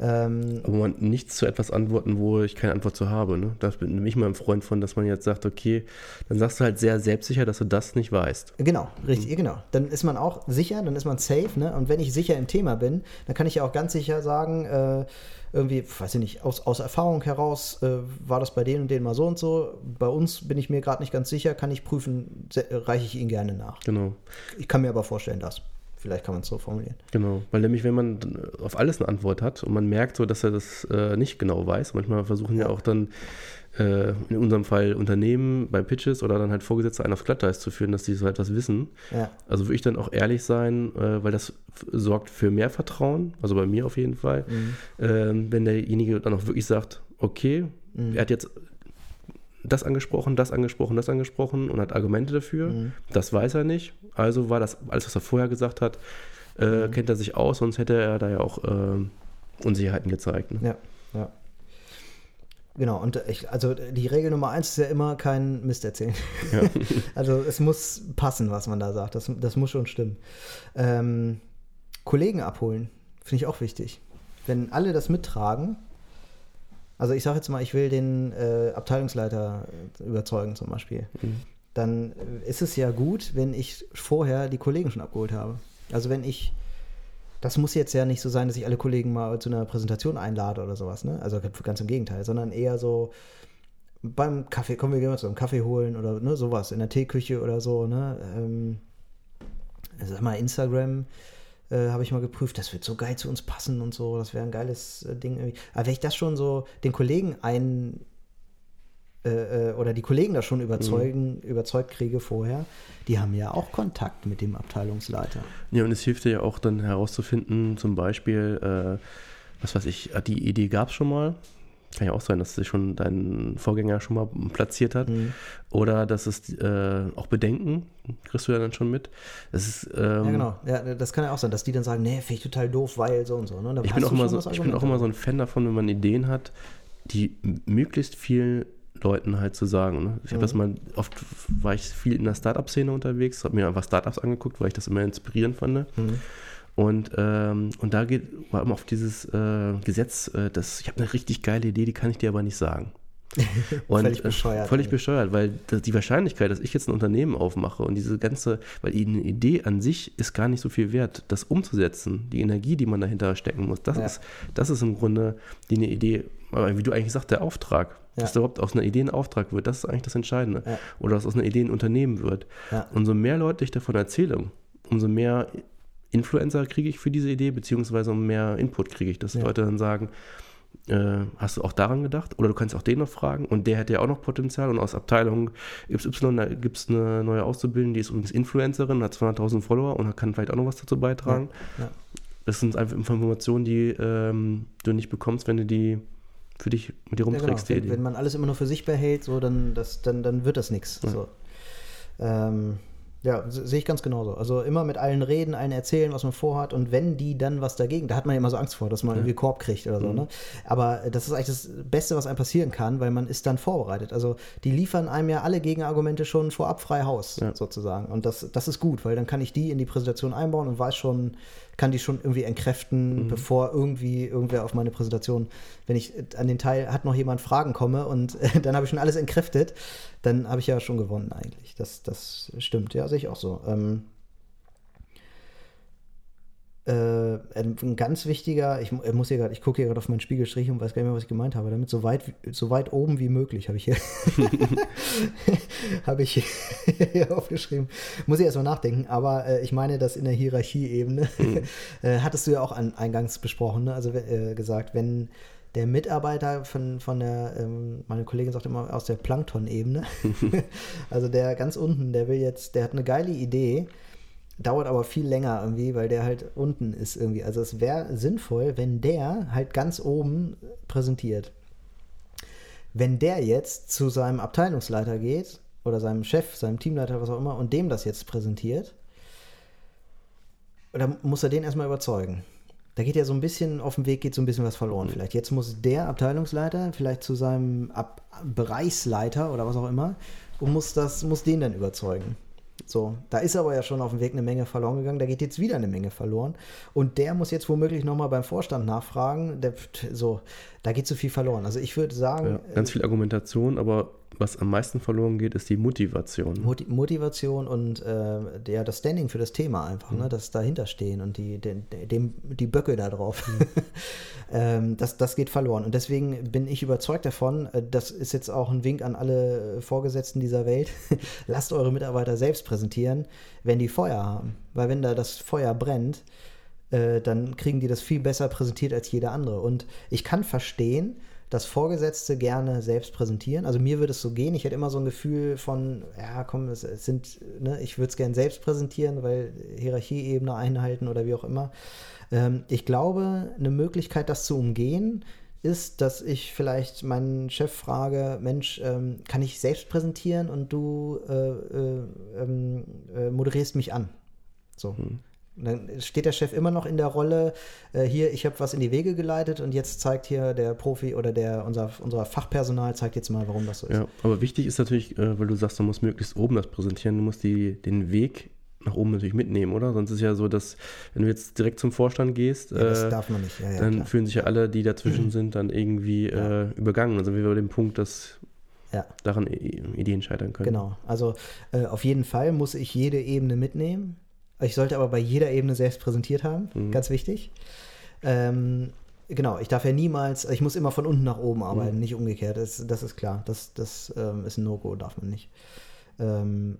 Speaker 1: ähm,
Speaker 2: Aber man nichts zu etwas antworten, wo ich keine Antwort zu habe. Ne? Da bin ich mal ein Freund von, dass man jetzt sagt, okay, dann sagst du halt sehr selbstsicher, dass du das nicht weißt.
Speaker 1: Genau, richtig, genau. Dann ist man auch sicher, dann ist man safe, ne? Und wenn ich sicher im Thema bin, dann kann ich ja auch ganz sicher sagen, äh, irgendwie, weiß ich nicht, aus, aus Erfahrung heraus äh, war das bei denen und denen mal so und so. Bei uns bin ich mir gerade nicht ganz sicher, kann ich prüfen, reiche ich Ihnen gerne nach.
Speaker 2: Genau.
Speaker 1: Ich kann mir aber vorstellen, dass. Vielleicht kann man es so formulieren.
Speaker 2: Genau, weil nämlich, wenn man auf alles eine Antwort hat und man merkt so, dass er das äh, nicht genau weiß, manchmal versuchen ja auch dann äh, in unserem Fall Unternehmen bei Pitches oder dann halt Vorgesetzte einen aufs Glatteis zu führen, dass die so etwas wissen.
Speaker 1: Ja,
Speaker 2: Also würde ich dann auch ehrlich sein, äh, weil das sorgt für mehr Vertrauen, also bei mir auf jeden Fall, ähm, wenn derjenige dann auch wirklich sagt, okay, er hat jetzt das angesprochen, das angesprochen, das angesprochen und hat Argumente dafür. Das weiß er nicht. Also war das alles, was er vorher gesagt hat, äh, kennt er sich aus, sonst hätte er da ja auch äh, Unsicherheiten gezeigt. Ne?
Speaker 1: ja, ja. Genau, und ich, also die Regel Nummer eins ist ja immer kein Mist erzählen. also es muss passen, was man da sagt. Das, das muss schon stimmen. Ähm, Kollegen abholen, finde ich auch wichtig. Wenn alle das mittragen, also ich sage jetzt mal, ich will den äh, Abteilungsleiter äh, überzeugen zum Beispiel,
Speaker 2: Mhm.
Speaker 1: dann äh, ist es ja gut, wenn ich vorher die Kollegen schon abgeholt habe. Also wenn ich, das muss jetzt ja nicht so sein, dass ich alle Kollegen mal zu einer Präsentation einlade oder sowas, ne? Also ganz im Gegenteil, sondern eher so beim Kaffee, kommen wir gehen mal zu einem Kaffee holen oder ne, sowas, in der Teeküche oder so, ne? Ähm, sag mal, Instagram äh, habe ich mal geprüft, das wird so geil zu uns passen und so, das wäre ein geiles äh, Ding irgendwie. Aber wenn ich das schon so den Kollegen ein äh, äh, oder die Kollegen da schon überzeugen, überzeugt kriege vorher, die haben ja auch Kontakt mit dem Abteilungsleiter.
Speaker 2: Ja, und es hilft dir ja auch dann herauszufinden, zum Beispiel, äh, was weiß ich, die Idee gab es schon mal. Kann ja auch sein, dass sich schon dein Vorgänger schon mal platziert hat.
Speaker 1: Mhm.
Speaker 2: Oder dass es äh, auch Bedenken, kriegst du ja dann schon mit. Es ist, ähm,
Speaker 1: Ja, genau. Ja, das kann ja auch sein, dass die dann sagen, nee, finde ich total doof, weil so und so. Ne?
Speaker 2: Ich bin, auch immer so,
Speaker 1: das
Speaker 2: ich bin auch immer so ein Fan davon, wenn man Ideen hat, die möglichst vielen Leuten halt zu sagen. Ne? Ich habe das mal, oft war ich viel in der Startup-Szene unterwegs, habe mir einfach Startups angeguckt, weil ich das immer inspirierend fand.
Speaker 1: Mhm.
Speaker 2: Und, ähm, und da geht, war immer auf dieses äh, Gesetz, äh, das, ich habe eine richtig geile Idee, die kann ich dir aber nicht sagen. Und völlig bescheuert. Äh, völlig bescheuert, weil die Wahrscheinlichkeit, dass ich jetzt ein Unternehmen aufmache und diese ganze, weil eine Idee an sich ist gar nicht so viel wert, das umzusetzen, die Energie, die man dahinter stecken muss, das, ja. ist, das ist im Grunde die eine Idee, wie du eigentlich sagst, der Auftrag. Ja. Dass da überhaupt aus einer Idee ein Auftrag wird, das ist eigentlich das Entscheidende. Ja. Oder dass aus einer Idee ein Unternehmen wird. Umso mehr Leute ich davon erzähle, umso mehr Influencer kriege ich für diese Idee, beziehungsweise umso mehr Input kriege ich, dass Leute dann sagen, äh, hast du auch daran gedacht? Oder du kannst auch den noch fragen und der hätte ja auch noch Potenzial und aus Abteilung XY gibt es eine neue Auszubildende, die ist übrigens Influencerin, hat 200.000 Follower und kann vielleicht auch noch was dazu beitragen. Ja, ja. Das sind einfach Informationen, die ähm, du nicht bekommst, wenn du die für dich mit dir rumträgst.
Speaker 1: Ja, genau. wenn, wenn, man alles immer nur für sich behält, so, dann, das, dann, dann wird das nichts. So. Ähm, ja, sehe ich ganz genauso. Also immer mit allen reden, allen erzählen, was man vorhat und wenn die dann was dagegen, da hat man ja immer so Angst vor, dass man ja. irgendwie Korb kriegt oder so. Mhm. Ne? Aber das ist eigentlich das Beste, was einem passieren kann, weil man ist dann vorbereitet. Also die liefern einem ja alle Gegenargumente schon vorab frei Haus, ja. sozusagen. Und das, das ist gut, weil dann kann ich die in die Präsentation einbauen und weiß schon, kann die schon irgendwie entkräften, mhm. bevor irgendwie irgendwer auf meine Präsentation, wenn ich an den Teil hat noch jemand Fragen komme und äh, dann habe ich schon alles entkräftet, dann habe ich ja schon gewonnen eigentlich. Das, das stimmt, ja, sehe ich auch so. Ähm, äh, ein ganz wichtiger, ich, ich muss hier gerade, ich gucke hier gerade auf meinen Spiegelstrich und weiß gar nicht mehr, was ich gemeint habe. Damit so weit, so weit oben wie möglich habe ich hier, habe ich hier aufgeschrieben. Muss ich erstmal nachdenken, aber äh, ich meine, dass in der Hierarchieebene mhm. äh, hattest du ja auch an, eingangs besprochen, ne? also äh, gesagt, wenn der Mitarbeiter von, von der, ähm, meine Kollegin sagt immer aus der Plankton-Ebene, also der ganz unten, der will jetzt, der hat eine geile Idee Dauert aber viel länger irgendwie, weil der halt unten ist irgendwie. Also es wäre sinnvoll, wenn der halt ganz oben präsentiert. Wenn der jetzt zu seinem Abteilungsleiter geht oder seinem Chef, seinem Teamleiter, was auch immer, und dem das jetzt präsentiert, dann muss er den erstmal überzeugen. Da geht ja so ein bisschen, auf dem Weg geht so ein bisschen was verloren vielleicht. Jetzt muss der Abteilungsleiter vielleicht zu seinem Ab Bereichsleiter oder was auch immer und muss, das, muss den dann überzeugen. So, da ist aber ja schon auf dem Weg eine Menge verloren gegangen. Da geht jetzt wieder eine Menge verloren. Und der muss jetzt womöglich nochmal beim Vorstand nachfragen. Der, so, da geht so viel verloren. Also ich würde sagen.
Speaker 2: Ja, ganz viel Argumentation, aber was am meisten verloren geht, ist die Motivation.
Speaker 1: Moti Motivation und äh, ja, das Standing für das Thema einfach, mhm. ne, das dahinter stehen und die, den, dem, die Böcke da drauf. Mhm. ähm, das, das geht verloren. Und deswegen bin ich überzeugt davon, äh, das ist jetzt auch ein Wink an alle Vorgesetzten dieser Welt, lasst eure Mitarbeiter selbst präsentieren, wenn die Feuer haben. Weil wenn da das Feuer brennt, äh, dann kriegen die das viel besser präsentiert als jeder andere. Und ich kann verstehen, dass Vorgesetzte gerne selbst präsentieren. Also mir würde es so gehen. Ich hätte immer so ein Gefühl von, ja, komm, es, es sind, ne, ich würde es gerne selbst präsentieren, weil Hierarchieebene einhalten oder wie auch immer. Ähm, ich glaube, eine Möglichkeit, das zu umgehen, ist, dass ich vielleicht meinen Chef frage, Mensch, ähm, kann ich selbst präsentieren und du äh, äh, ähm, äh, moderierst mich an. So. Hm. Und dann steht der Chef immer noch in der Rolle, äh, hier, ich habe was in die Wege geleitet und jetzt zeigt hier der Profi oder der, unser, unser Fachpersonal zeigt jetzt mal, warum das so ist.
Speaker 2: Ja, aber wichtig ist natürlich, äh, weil du sagst, du musst möglichst oben das präsentieren, du musst die, den Weg nach oben natürlich mitnehmen, oder? Sonst ist ja so, dass wenn du jetzt direkt zum Vorstand gehst, ja,
Speaker 1: das äh, darf man nicht. Ja,
Speaker 2: ja, dann klar. fühlen sich ja alle, die dazwischen sind, dann irgendwie äh, übergangen. Also wir bei dem Punkt, dass daran Ideen scheitern können.
Speaker 1: Genau. Also äh, auf jeden Fall muss ich jede Ebene mitnehmen. Ich sollte aber bei jeder Ebene selbst präsentiert haben, mhm. ganz wichtig. Ähm, genau, ich darf ja niemals, ich muss immer von unten nach oben arbeiten, mhm. nicht umgekehrt. Das, das, ist klar. Das, das ähm, ist ein No-Go, darf man nicht. Ähm,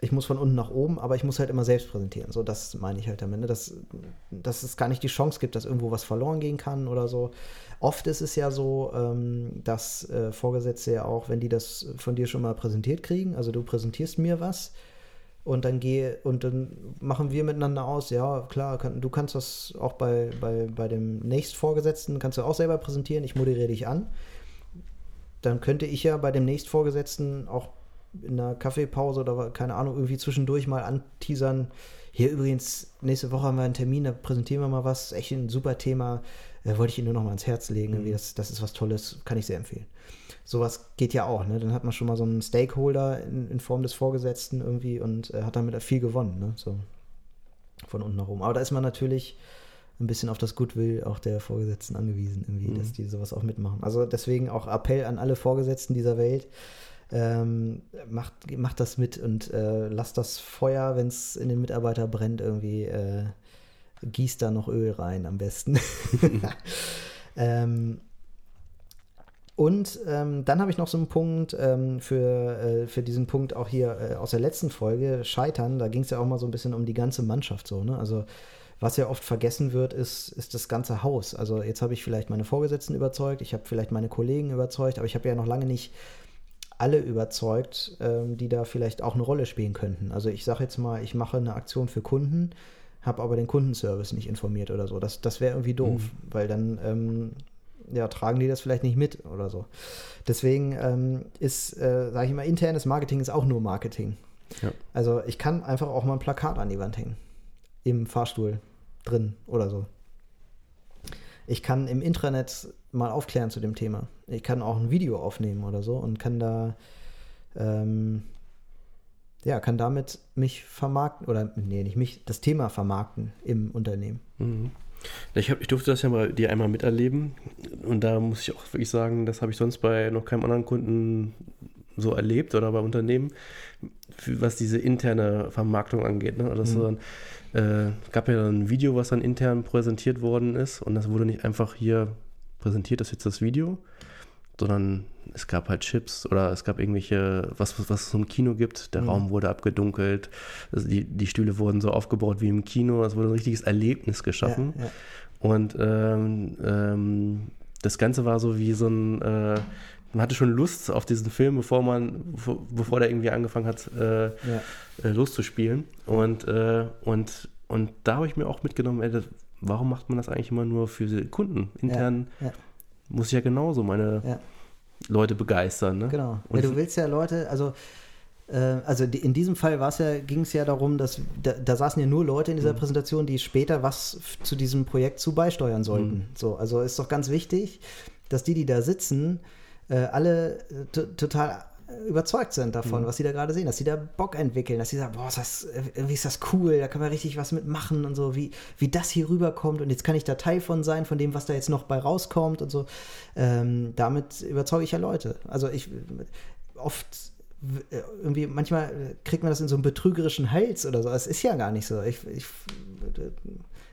Speaker 1: ich muss von unten nach oben, aber ich muss halt immer selbst präsentieren. So, das meine ich halt damit, ne? dass, dass es gar nicht die Chance gibt, dass irgendwo was verloren gehen kann oder so. Oft ist es ja so, ähm, dass äh, Vorgesetzte ja auch, wenn die das von dir schon mal präsentiert kriegen, also du präsentierst mir was, und dann gehe und dann machen wir miteinander aus, ja, klar, kann, du kannst das auch bei, bei, bei dem nächstvorgesetzten, kannst du auch selber präsentieren, ich moderiere dich an. Dann könnte ich ja bei dem nächstvorgesetzten auch in einer Kaffeepause oder keine Ahnung, irgendwie zwischendurch mal anteasern. Hier übrigens, nächste Woche haben wir einen Termin, da präsentieren wir mal was, echt ein super Thema. Da wollte ich Ihnen nur noch mal ans Herz legen. Mhm. Das, das ist was Tolles, kann ich sehr empfehlen sowas geht ja auch. Ne? Dann hat man schon mal so einen Stakeholder in, in Form des Vorgesetzten irgendwie und äh, hat damit viel gewonnen. Ne? So von unten nach oben. Aber da ist man natürlich ein bisschen auf das Goodwill auch der Vorgesetzten angewiesen, irgendwie, mhm. dass die sowas auch mitmachen. Also deswegen auch Appell an alle Vorgesetzten dieser Welt. Ähm, macht, macht das mit und äh, lasst das Feuer, wenn es in den Mitarbeiter brennt, irgendwie äh, gießt da noch Öl rein am besten. ähm, und ähm, dann habe ich noch so einen Punkt ähm, für, äh, für diesen Punkt auch hier äh, aus der letzten Folge, Scheitern. Da ging es ja auch mal so ein bisschen um die ganze Mannschaft so. Ne? Also was ja oft vergessen wird, ist, ist das ganze Haus. Also jetzt habe ich vielleicht meine Vorgesetzten überzeugt, ich habe vielleicht meine Kollegen überzeugt, aber ich habe ja noch lange nicht alle überzeugt, ähm, die da vielleicht auch eine Rolle spielen könnten. Also ich sage jetzt mal, ich mache eine Aktion für Kunden, habe aber den Kundenservice nicht informiert oder so. Das, das wäre irgendwie doof, mhm. weil dann ähm, ja, tragen die das vielleicht nicht mit oder so. Deswegen ähm, ist, äh, sage ich mal, internes Marketing ist auch nur Marketing. Ja. Also ich kann einfach auch mal ein Plakat an die Wand hängen. Im Fahrstuhl drin oder so. Ich kann im Intranet mal aufklären zu dem Thema. Ich kann auch ein Video aufnehmen oder so und kann da, ähm, ja, kann damit mich vermarkten oder, nee, nicht mich, das Thema vermarkten im Unternehmen.
Speaker 2: Mhm. Ich, hab, ich durfte das ja mal dir einmal miterleben und da muss ich auch wirklich sagen, das habe ich sonst bei noch keinem anderen Kunden so erlebt oder bei Unternehmen, was diese interne Vermarktung angeht. Ne? Das mhm. dann, äh, gab ja ein Video, was dann intern präsentiert worden ist und das wurde nicht einfach hier präsentiert, das ist jetzt das Video, sondern es gab halt Chips oder es gab irgendwelche, was, was, es so im Kino gibt. Der mhm. Raum wurde abgedunkelt, also die, die Stühle wurden so aufgebaut wie im Kino. Es wurde ein richtiges Erlebnis geschaffen. Ja, ja. Und ähm, ähm, das Ganze war so wie so ein, äh, man hatte schon Lust auf diesen Film, bevor man, bevor, bevor der irgendwie angefangen hat, äh, ja. äh, loszuspielen. Und, äh, und, und da habe ich mir auch mitgenommen, ey, das, warum macht man das eigentlich immer nur für Kunden? Intern muss ich ja genauso meine Leute begeistern. Ne?
Speaker 1: Genau. Und ja, du willst ja Leute, also äh, also in diesem Fall ja, ging es ja darum, dass da, da, saßen ja nur Leute in dieser mhm. Präsentation, die später was zu diesem Projekt zu beisteuern sollten. Mhm. So, also ist doch ganz wichtig, dass die, die da sitzen, äh, alle äh, total überzeugt sind davon, mhm. was sie da gerade sehen, dass sie da Bock entwickeln, dass sie sagen, boah, ist das, irgendwie ist das cool, da kann man richtig was mitmachen und so, wie, wie das hier rüberkommt und jetzt kann ich da Teil von sein, von dem, was da jetzt noch bei rauskommt und so. Ähm, damit überzeuge ich ja Leute. Also ich oft irgendwie, manchmal kriegt man das in so einem betrügerischen Hals oder so. Es ist ja gar nicht so. Ich, ich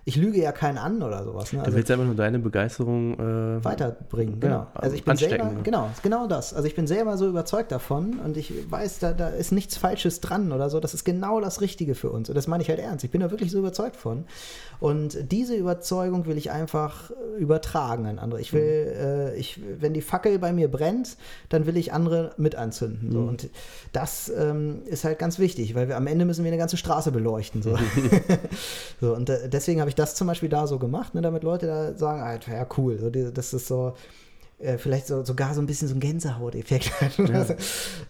Speaker 1: ich lüge ja keinen an oder sowas. Ne?
Speaker 2: Also, du willst einfach nur deine Begeisterung
Speaker 1: äh, weiterbringen, genau. Ja, also ich bin selber, genau, genau das. Also ich bin selber so überzeugt davon und ich weiß, da, da ist nichts Falsches dran oder so. Das ist genau das Richtige für uns. Und das meine ich halt ernst. Ich bin da wirklich so überzeugt von. Und diese Überzeugung will ich einfach übertragen an andere. Ich will, mhm. äh, ich, wenn die Fackel bei mir brennt, dann will ich andere mit anzünden. So. Mhm. Und das ähm, ist halt ganz wichtig, weil wir am Ende müssen wir eine ganze Straße beleuchten. So, so und äh, deswegen habe ich ich das zum Beispiel da so gemacht, ne, damit Leute da sagen, Alter, ja, cool. So, das ist so, äh, vielleicht so, sogar so ein bisschen so ein Gänsehauteffekt. Ja.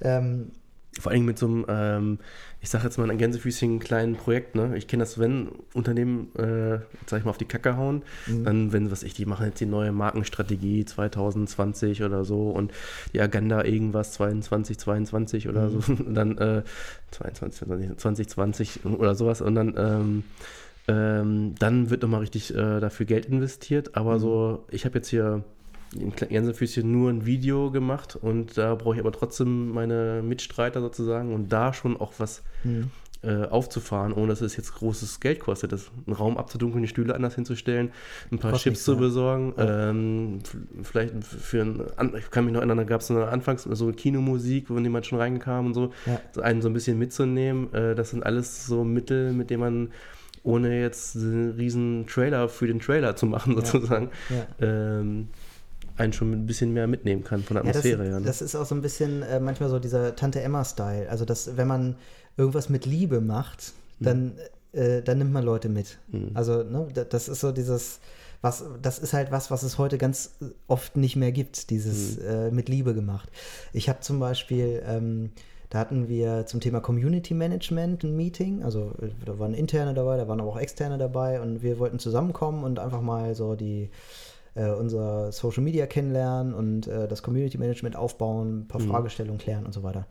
Speaker 2: ähm, vor allem mit so einem, ähm, ich sage jetzt mal ein Gänsefüßchen kleinen Projekt, ne? Ich kenne das, wenn Unternehmen, äh, sag ich mal, auf die Kacke hauen, mhm. dann, wenn, was ich, die machen jetzt die neue Markenstrategie 2020 oder so und die Agenda irgendwas 22, 22 oder mhm. so, dann äh, 22, 2020 oder sowas und dann ähm, ähm, dann wird nochmal richtig äh, dafür Geld investiert. Aber mhm. so, ich habe jetzt hier in Gänsefüßchen nur ein Video gemacht und da brauche ich aber trotzdem meine Mitstreiter sozusagen und da schon auch was mhm. äh, aufzufahren, ohne dass es jetzt großes Geld kostet. Das, einen Raum abzudunkeln, die Stühle anders hinzustellen, ein paar Kostet Chips zu besorgen, ja. ähm, vielleicht für ein, ich kann mich noch erinnern, da gab es Anfangs so Kinomusik, wo jemand schon reinkam und so, ja. einen so ein bisschen mitzunehmen. Äh, das sind alles so Mittel, mit denen man ohne jetzt einen riesen Trailer für den Trailer zu machen, sozusagen, ja. Ähm, einen schon ein bisschen mehr mitnehmen kann von der Atmosphäre
Speaker 1: ja,
Speaker 2: das.
Speaker 1: Ne? Das ist auch so ein bisschen äh, manchmal so dieser Tante Emma-Style. Also, dass wenn man irgendwas mit Liebe macht, mhm. dann, mhm. äh, dann nimmt man Leute mit. Mhm. Also, ne, das ist so dieses. Was, das ist halt was, was es heute ganz oft nicht mehr gibt, dieses mhm. äh, mit Liebe gemacht. Ich habe zum Beispiel ähm, da hatten wir zum Thema Community Management ein Meeting. Also da waren Interne dabei, da waren aber auch Externe dabei und wir wollten zusammenkommen und einfach mal so die äh, unser Social Media kennenlernen und äh, das Community Management aufbauen, ein paar mhm. Fragestellungen klären und so weiter.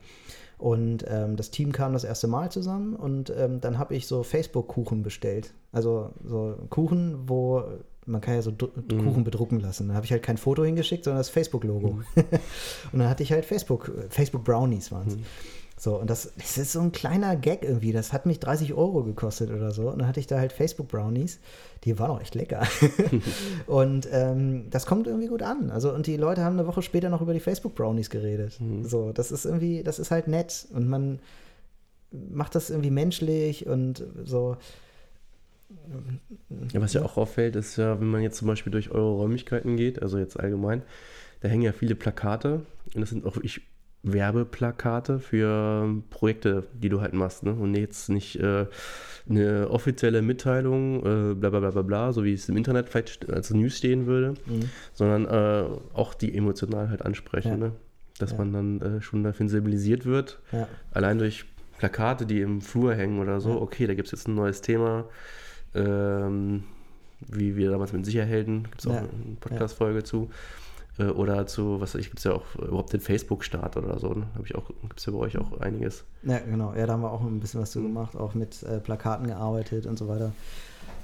Speaker 1: Und ähm, das Team kam das erste Mal zusammen und ähm, dann habe ich so Facebook-Kuchen bestellt. Also so Kuchen, wo man kann ja so mhm. Kuchen bedrucken lassen. Dann habe ich halt kein Foto hingeschickt, sondern das Facebook-Logo. Mhm. und dann hatte ich halt Facebook, Facebook Brownies waren es. Mhm. So, und das, das ist so ein kleiner Gag irgendwie. Das hat mich 30 Euro gekostet oder so. Und dann hatte ich da halt Facebook Brownies. Die waren auch echt lecker. und ähm, das kommt irgendwie gut an. Also, und die Leute haben eine Woche später noch über die Facebook Brownies geredet. Mhm. So, das ist irgendwie, das ist halt nett. Und man macht das irgendwie menschlich und so.
Speaker 2: Was ja auch auffällt, ist ja, wenn man jetzt zum Beispiel durch eure Räumlichkeiten geht, also jetzt allgemein, da hängen ja viele Plakate und das sind auch wirklich Werbeplakate für Projekte, die du halt machst. Ne? Und jetzt nicht äh, eine offizielle Mitteilung, äh, bla bla bla bla bla, so wie es im Internet vielleicht als News stehen würde, mhm. sondern äh, auch die emotional halt ansprechen. Ja. Ne? Dass ja. man dann äh, schon dafür sensibilisiert wird. Ja. Allein durch Plakate, die im Flur hängen oder so, okay, da gibt es jetzt ein neues Thema. Ähm, wie wir damals mit Sicherhelden, gibt es auch eine Podcast-Folge zu. Äh, oder zu, was weiß ich, gibt es ja auch überhaupt den Facebook-Start oder so. Ne? ich auch, gibt es ja bei euch auch einiges.
Speaker 1: Ja, genau. Ja, da haben wir auch ein bisschen was zu gemacht, auch mit äh, Plakaten gearbeitet und so weiter.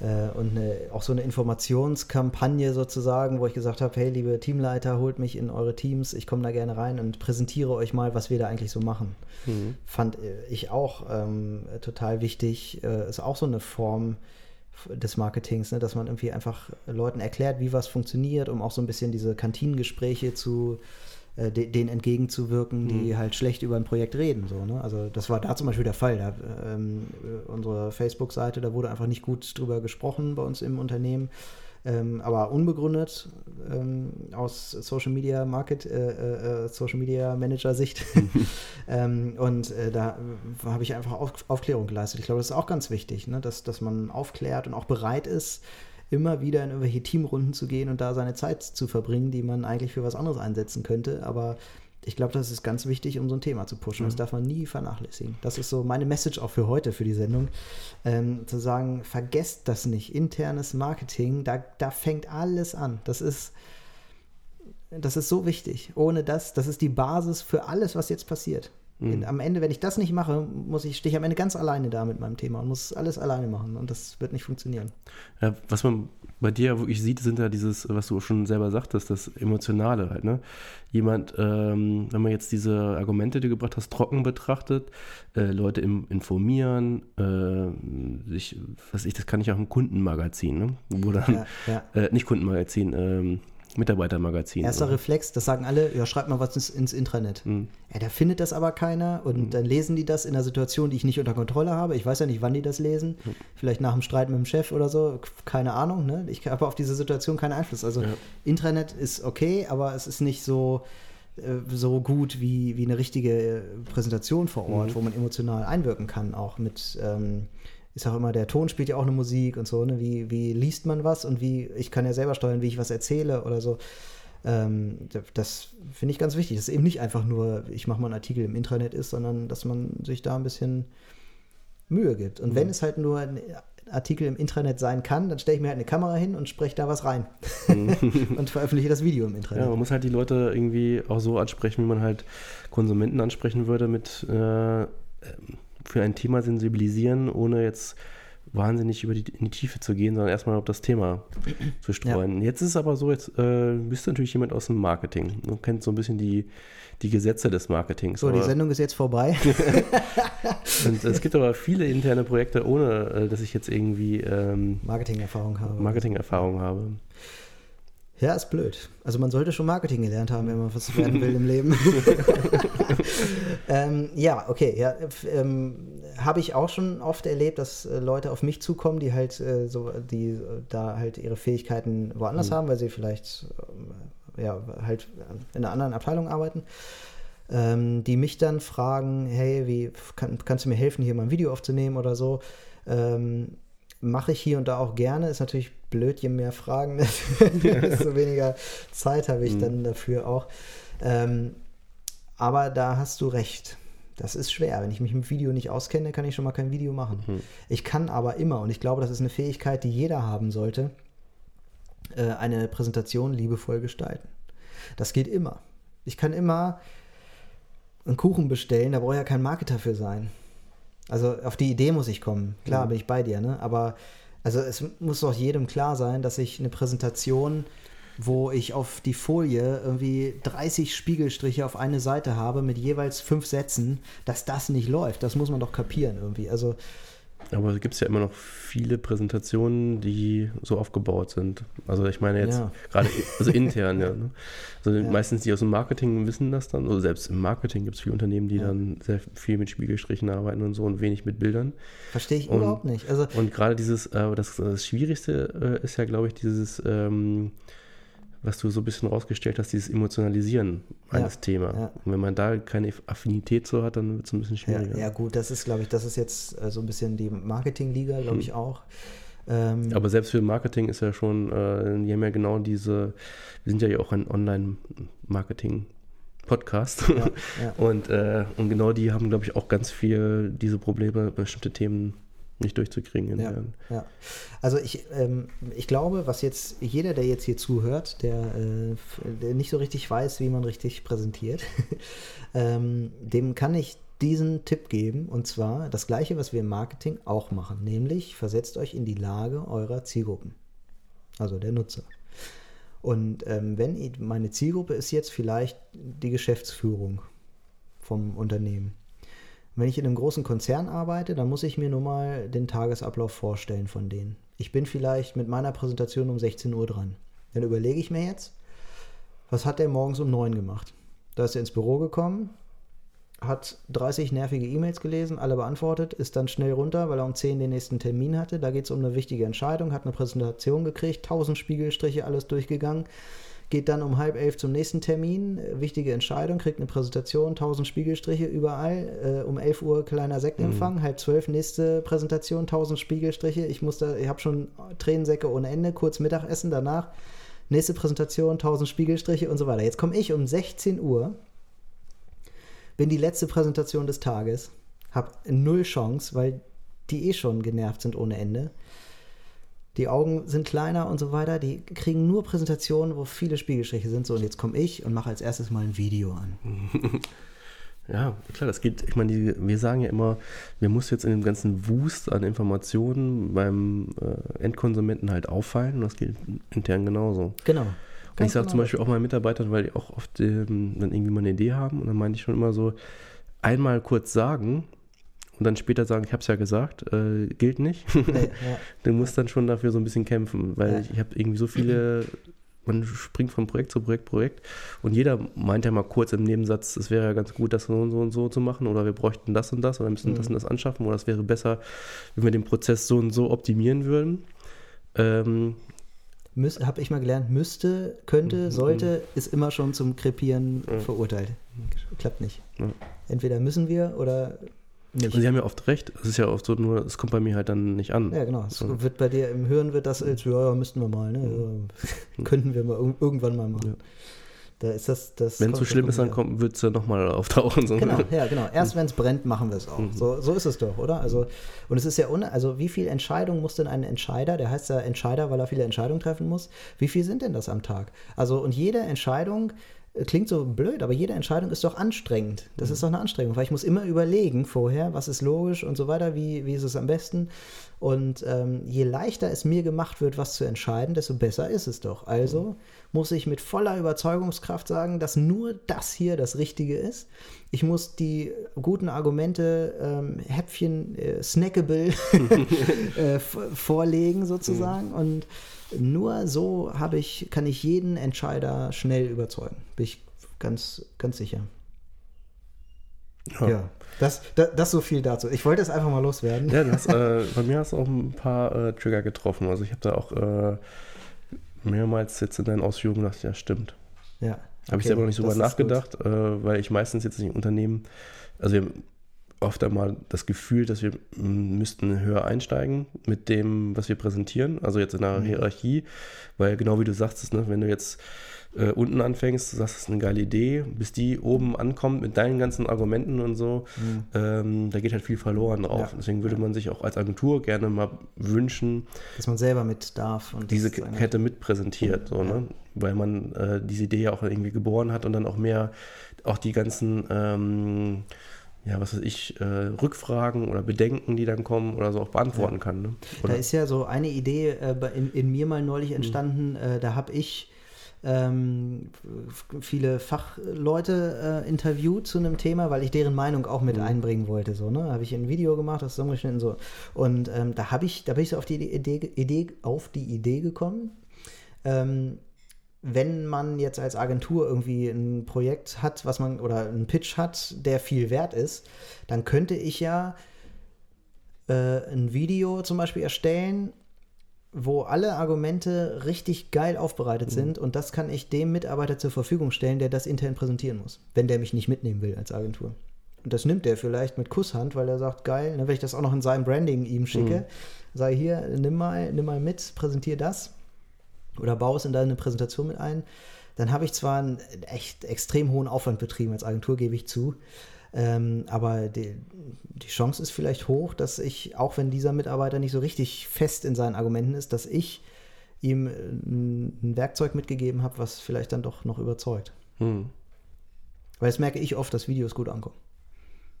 Speaker 1: Äh, und eine, auch so eine Informationskampagne sozusagen, wo ich gesagt habe, hey, liebe Teamleiter, holt mich in eure Teams, ich komme da gerne rein und präsentiere euch mal, was wir da eigentlich so machen. Mhm. Fand äh, ich auch ähm, total wichtig. Äh, ist auch so eine Form, des Marketings, ne? dass man irgendwie einfach Leuten erklärt, wie was funktioniert, um auch so ein bisschen diese Kantinengespräche zu äh, de, denen entgegenzuwirken, die mhm. halt schlecht über ein Projekt reden. So, ne? Also das war da zum Beispiel der Fall. Da, ähm, unsere Facebook-Seite, da wurde einfach nicht gut drüber gesprochen bei uns im Unternehmen ähm, aber unbegründet ähm, aus Social Media Market, äh, äh, äh Social Media Manager Sicht. ähm, und äh, da habe ich einfach auf, Aufklärung geleistet. Ich glaube, das ist auch ganz wichtig, ne? dass, dass man aufklärt und auch bereit ist, immer wieder in irgendwelche Teamrunden zu gehen und da seine Zeit zu verbringen, die man eigentlich für was anderes einsetzen könnte. Aber ich glaube, das ist ganz wichtig, um so ein Thema zu pushen. Mhm. Das darf man nie vernachlässigen. Das ist so meine Message auch für heute, für die Sendung. Ähm, zu sagen, vergesst das nicht. Internes Marketing, da, da fängt alles an. Das ist, das ist so wichtig. Ohne das, das ist die Basis für alles, was jetzt passiert. Mhm. Am Ende, wenn ich das nicht mache, muss ich, stehe ich am Ende ganz alleine da mit meinem Thema und muss alles alleine machen und das wird nicht funktionieren.
Speaker 2: Ja, was man bei dir wirklich sieht, sind ja dieses, was du schon selber sagtest, das Emotionale halt, ne? Jemand, ähm, wenn man jetzt diese Argumente, die du gebracht hast, trocken betrachtet, äh, Leute im, informieren, äh, sich, was ich, das kann ich auch im Kundenmagazin, ne? Wo dann, ja, ja. Äh, nicht Kundenmagazin, ähm, Mitarbeitermagazin.
Speaker 1: Erster oder? Reflex, das sagen alle, ja, schreib mal was ins, ins Intranet. Mhm. Ja, da findet das aber keiner und mhm. dann lesen die das in einer Situation, die ich nicht unter Kontrolle habe. Ich weiß ja nicht, wann die das lesen. Mhm. Vielleicht nach dem Streit mit dem Chef oder so. Keine Ahnung. Ne? Ich habe auf diese Situation keinen Einfluss. Also ja. Intranet ist okay, aber es ist nicht so, äh, so gut wie, wie eine richtige Präsentation vor Ort, mhm. wo man emotional einwirken kann, auch mit. Ähm, ist auch immer, der Ton spielt ja auch eine Musik und so, ne? Wie, wie liest man was und wie, ich kann ja selber steuern, wie ich was erzähle oder so. Ähm, das finde ich ganz wichtig. Dass eben nicht einfach nur, ich mache mal einen Artikel im Intranet ist, sondern dass man sich da ein bisschen Mühe gibt. Und mhm. wenn es halt nur ein Artikel im Intranet sein kann, dann stelle ich mir halt eine Kamera hin und spreche da was rein. Mhm. und veröffentliche das Video im Intranet.
Speaker 2: Ja, man muss halt die Leute irgendwie auch so ansprechen, wie man halt Konsumenten ansprechen würde mit äh, für ein Thema sensibilisieren, ohne jetzt wahnsinnig über die, in die Tiefe zu gehen, sondern erstmal auf das Thema zu streuen. Ja. Jetzt ist es aber so, jetzt äh, bist du natürlich jemand aus dem Marketing. Du kennst so ein bisschen die, die Gesetze des Marketings.
Speaker 1: So, die Sendung ist jetzt vorbei.
Speaker 2: und es gibt aber viele interne Projekte, ohne äh, dass ich jetzt irgendwie ähm,
Speaker 1: Marketing-Erfahrung habe.
Speaker 2: Marketing-Erfahrung habe.
Speaker 1: Ja, ist blöd. Also man sollte schon Marketing gelernt haben, wenn man was werden will im Leben. ähm, ja, okay. Ja, ähm, habe ich auch schon oft erlebt, dass äh, Leute auf mich zukommen, die halt äh, so, die da halt ihre Fähigkeiten woanders mhm. haben, weil sie vielleicht äh, ja halt in einer anderen Abteilung arbeiten. Ähm, die mich dann fragen, hey, wie kann, kannst du mir helfen, hier mal ein Video aufzunehmen oder so? Ähm, mache ich hier und da auch gerne. Ist natürlich blöd, je mehr Fragen, desto weniger Zeit habe ich mhm. dann dafür auch. Ähm, aber da hast du recht. Das ist schwer. Wenn ich mich mit Video nicht auskenne, kann ich schon mal kein Video machen. Mhm. Ich kann aber immer, und ich glaube, das ist eine Fähigkeit, die jeder haben sollte, äh, eine Präsentation liebevoll gestalten. Das geht immer. Ich kann immer einen Kuchen bestellen, da brauche ich ja kein Marketer für sein. Also auf die Idee muss ich kommen. Klar, mhm. bin ich bei dir, ne? Aber also es muss doch jedem klar sein, dass ich eine Präsentation, wo ich auf die Folie irgendwie 30 Spiegelstriche auf eine Seite habe mit jeweils fünf Sätzen, dass das nicht läuft. Das muss man doch kapieren irgendwie. Also
Speaker 2: aber es gibt ja immer noch viele Präsentationen, die so aufgebaut sind. Also ich meine jetzt ja. gerade, also intern, ja. Ne? Also ja. meistens die aus dem Marketing wissen das dann. Also selbst im Marketing gibt es viele Unternehmen, die ja. dann sehr viel mit Spiegelstrichen arbeiten und so und wenig mit Bildern.
Speaker 1: Verstehe ich und, überhaupt nicht. Also
Speaker 2: und gerade dieses, äh, das, das Schwierigste äh, ist ja, glaube ich, dieses ähm, was du so ein bisschen rausgestellt hast, dieses Emotionalisieren eines ja, Themas. Ja. Und wenn man da keine Affinität so hat, dann wird es ein bisschen schwieriger.
Speaker 1: Ja, ja, gut, das ist, glaube ich, das ist jetzt äh, so ein bisschen die Marketingliga, glaube hm. ich auch.
Speaker 2: Ähm, Aber selbst für Marketing ist ja schon, äh, die haben ja genau diese, wir sind ja auch ein Online-Marketing. Podcast. Und, äh, und genau die haben, glaube ich, auch ganz viel diese Probleme, bestimmte Themen nicht durchzukriegen.
Speaker 1: Ja, ja, Also ich, ähm, ich glaube, was jetzt jeder, der jetzt hier zuhört, der, äh, der nicht so richtig weiß, wie man richtig präsentiert, ähm, dem kann ich diesen Tipp geben und zwar das gleiche, was wir im Marketing auch machen, nämlich versetzt euch in die Lage eurer Zielgruppen, also der Nutzer. Und ähm, wenn meine Zielgruppe ist jetzt vielleicht die Geschäftsführung vom Unternehmen, wenn ich in einem großen Konzern arbeite, dann muss ich mir nur mal den Tagesablauf vorstellen von denen. Ich bin vielleicht mit meiner Präsentation um 16 Uhr dran. Dann überlege ich mir jetzt, was hat der morgens um 9 gemacht? Da ist er ins Büro gekommen, hat 30 nervige E-Mails gelesen, alle beantwortet, ist dann schnell runter, weil er um 10 den nächsten Termin hatte. Da geht es um eine wichtige Entscheidung, hat eine Präsentation gekriegt, 1000 Spiegelstriche, alles durchgegangen geht dann um halb elf zum nächsten Termin, wichtige Entscheidung, kriegt eine Präsentation, 1000 Spiegelstriche überall, äh, um 11 Uhr kleiner Sektempfang, mhm. halb zwölf nächste Präsentation, 1000 Spiegelstriche, ich musste, ich habe schon Tränensäcke ohne Ende, kurz Mittagessen danach, nächste Präsentation, 1000 Spiegelstriche und so weiter. Jetzt komme ich um 16 Uhr, bin die letzte Präsentation des Tages, habe null Chance, weil die eh schon genervt sind ohne Ende die Augen sind kleiner und so weiter. Die kriegen nur Präsentationen, wo viele Spiegelstriche sind. So, und jetzt komme ich und mache als erstes mal ein Video an.
Speaker 2: Ja, klar, das geht. Ich meine, wir sagen ja immer, wir müssen jetzt in dem ganzen Wust an Informationen beim äh, Endkonsumenten halt auffallen. Und das geht intern genauso.
Speaker 1: Genau.
Speaker 2: Und ich sage genau. zum Beispiel auch meinen Mitarbeitern, weil die auch oft ähm, dann irgendwie mal eine Idee haben. Und dann meine ich schon immer so, einmal kurz sagen, und dann später sagen, ich habe es ja gesagt, äh, gilt nicht. Nee, ja. du musst dann schon dafür so ein bisschen kämpfen, weil ja. ich, habe irgendwie so viele, man springt von Projekt zu Projekt, Projekt und jeder meint ja mal kurz im Nebensatz, es wäre ja ganz gut, das so und so und so zu machen oder wir bräuchten das und das oder müssen mhm. das und das anschaffen oder es wäre besser, wenn wir den Prozess so und so optimieren würden. Ähm,
Speaker 1: habe ich mal gelernt, müsste, könnte, mhm. sollte, ist immer schon zum Krepieren ja. verurteilt. Klappt nicht. Ja. Entweder müssen wir oder
Speaker 2: nicht. Und sie haben ja oft recht. Es ist ja oft so, nur es kommt bei mir halt dann nicht an.
Speaker 1: Ja, genau. Es so. wird bei dir im Hören wird das als, ja, ja müssten wir mal, ne? Ja, könnten wir mal irgendwann mal machen. Ja. Da ist das, das
Speaker 2: wenn es so schlimm ist, dann wird es ja nochmal auftauchen. So.
Speaker 1: Genau, ja, genau. Erst wenn es brennt, machen wir es auch. Mhm. So, so ist es doch, oder? Also, und es ist ja, un also wie viel Entscheidung muss denn ein Entscheider, der heißt ja Entscheider, weil er viele Entscheidungen treffen muss, wie viel sind denn das am Tag? Also, und jede Entscheidung klingt so blöd, aber jede Entscheidung ist doch anstrengend. Das mhm. ist doch eine Anstrengung, weil ich muss immer überlegen vorher, was ist logisch und so weiter, wie, wie ist es am besten. Und ähm, je leichter es mir gemacht wird, was zu entscheiden, desto besser ist es doch. Also mhm. muss ich mit voller Überzeugungskraft sagen, dass nur das hier das Richtige ist. Ich muss die guten Argumente, ähm, Häppchen, äh, snackable äh, vorlegen sozusagen. Mhm. Und nur so habe ich, kann ich jeden Entscheider schnell überzeugen. Bin ich ganz, ganz sicher. Ja. ja. Das, das, das so viel dazu. Ich wollte es einfach mal loswerden.
Speaker 2: Ja, das, äh, bei mir hast du auch ein paar äh, Trigger getroffen. Also ich habe da auch äh, mehrmals jetzt in deinen Ausführungen gedacht, ja, stimmt.
Speaker 1: Ja.
Speaker 2: Habe ich selber noch nicht so drüber nachgedacht, äh, weil ich meistens jetzt in Unternehmen, also oft einmal das Gefühl, dass wir müssten höher einsteigen mit dem, was wir präsentieren, also jetzt in der mhm. Hierarchie, weil genau wie du sagst, ne, wenn du jetzt äh, unten anfängst, du sagst, das ist eine geile Idee, bis die oben ankommt mit deinen ganzen Argumenten und so, mhm. ähm, da geht halt viel verloren drauf. Ja. Deswegen würde man sich auch als Agentur gerne mal wünschen,
Speaker 1: dass man selber mit darf
Speaker 2: und diese Kette mit präsentiert, so, ne? weil man äh, diese Idee ja auch irgendwie geboren hat und dann auch mehr auch die ganzen ähm, ja, was weiß ich, äh, Rückfragen oder Bedenken, die dann kommen oder so auch beantworten ja. kann. Ne?
Speaker 1: Da ist ja so eine Idee äh, in, in, mir mal neulich mhm. entstanden, mhm. äh, da habe ich ähm, viele Fachleute äh, interviewt zu einem Thema, weil ich deren Meinung auch mit mhm. einbringen wollte. So, ne? Habe ich ein Video gemacht, das zusammengeschnitten so. Und ähm, da habe ich, da bin ich so auf die Idee, Idee, auf die Idee gekommen. Ähm, wenn man jetzt als Agentur irgendwie ein Projekt hat, was man oder einen Pitch hat, der viel wert ist, dann könnte ich ja äh, ein Video zum Beispiel erstellen wo alle Argumente richtig geil aufbereitet mhm. sind und das kann ich dem Mitarbeiter zur Verfügung stellen, der das intern präsentieren muss, wenn der mich nicht mitnehmen will als Agentur. Und das nimmt er vielleicht mit Kusshand, weil er sagt, geil, ne, wenn ich das auch noch in seinem Branding ihm schicke, mhm. sage hier, nimm mal, nimm mal mit, präsentiere das oder baue es in deine Präsentation mit ein, dann habe ich zwar einen echt extrem hohen Aufwand betrieben als Agentur, gebe ich zu, ähm, aber die, die Chance ist vielleicht hoch, dass ich, auch wenn dieser Mitarbeiter nicht so richtig fest in seinen Argumenten ist, dass ich ihm ein Werkzeug mitgegeben habe, was vielleicht dann doch noch überzeugt. Hm. Weil das merke ich oft, dass Videos gut ankommen.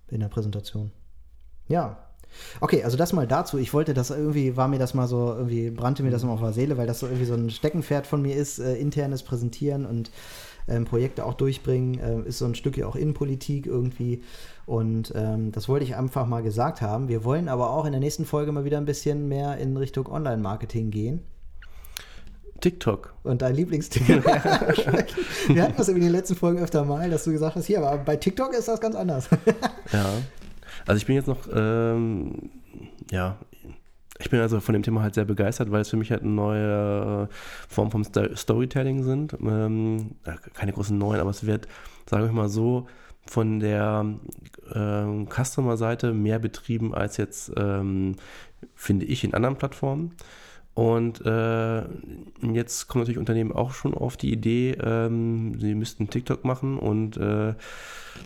Speaker 1: In der Präsentation. Ja. Okay, also das mal dazu. Ich wollte das irgendwie, war mir das mal so, irgendwie brannte mir das mal auf der Seele, weil das so irgendwie so ein Steckenpferd von mir ist, äh, internes Präsentieren und ähm, Projekte auch durchbringen, äh, ist so ein Stück ja auch Innenpolitik irgendwie. Und ähm, das wollte ich einfach mal gesagt haben. Wir wollen aber auch in der nächsten Folge mal wieder ein bisschen mehr in Richtung Online-Marketing gehen.
Speaker 2: TikTok.
Speaker 1: Und dein Lieblingsticket. Wir hatten das in den letzten Folgen öfter mal, dass du gesagt hast, hier, aber bei TikTok ist das ganz anders.
Speaker 2: ja. Also ich bin jetzt noch, ähm, ja, ich bin also von dem Thema halt sehr begeistert, weil es für mich halt eine neue äh, Form vom Storytelling sind. Ähm, keine großen neuen, aber es wird, sagen wir mal so, von der äh, Customer-Seite mehr betrieben als jetzt, ähm, finde ich, in anderen Plattformen. Und äh, jetzt kommen natürlich Unternehmen auch schon auf die Idee, ähm, sie müssten TikTok machen und äh,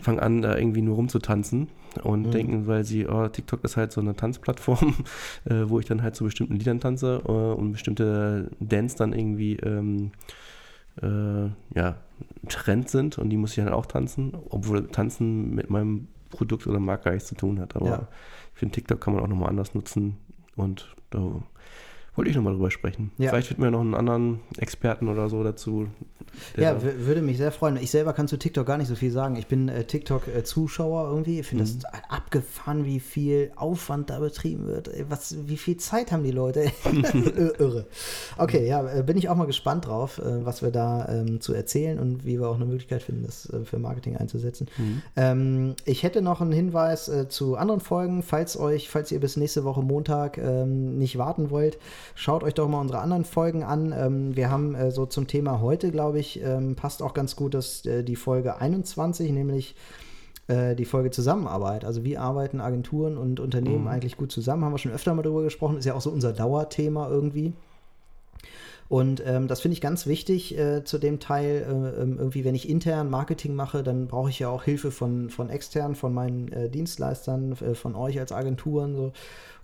Speaker 2: fangen an, da irgendwie nur rumzutanzen und mhm. denken, weil sie, oh, TikTok ist halt so eine Tanzplattform, äh, wo ich dann halt zu bestimmten Liedern tanze äh, und bestimmte Dance dann irgendwie ähm, äh, ja, Trend sind und die muss ich dann auch tanzen, obwohl Tanzen mit meinem Produkt oder Marke gar nichts zu tun hat. Aber ja. ich finde, TikTok kann man auch nochmal anders nutzen und da wollte ich nochmal drüber sprechen. Ja. Vielleicht finden wir noch einen anderen Experten oder so dazu.
Speaker 1: Ja, würde mich sehr freuen. Ich selber kann zu TikTok gar nicht so viel sagen. Ich bin äh, TikTok-Zuschauer irgendwie. Ich finde mhm. das abgefahren, wie viel Aufwand da betrieben wird. Was, wie viel Zeit haben die Leute? Irre. Okay, ja, äh, bin ich auch mal gespannt drauf, äh, was wir da ähm, zu erzählen und wie wir auch eine Möglichkeit finden, das äh, für Marketing einzusetzen. Mhm. Ähm, ich hätte noch einen Hinweis äh, zu anderen Folgen, falls euch, falls ihr bis nächste Woche Montag ähm, nicht warten wollt Schaut euch doch mal unsere anderen Folgen an. Ähm, wir haben äh, so zum Thema heute, glaube ich, ähm, passt auch ganz gut, dass äh, die Folge 21, nämlich äh, die Folge Zusammenarbeit. Also wie arbeiten Agenturen und Unternehmen mhm. eigentlich gut zusammen? Haben wir schon öfter mal drüber gesprochen. Ist ja auch so unser Dauerthema irgendwie. Und ähm, das finde ich ganz wichtig äh, zu dem Teil. Äh, ähm, irgendwie, wenn ich intern Marketing mache, dann brauche ich ja auch Hilfe von, von extern, von meinen äh, Dienstleistern, äh, von euch als Agenturen. So.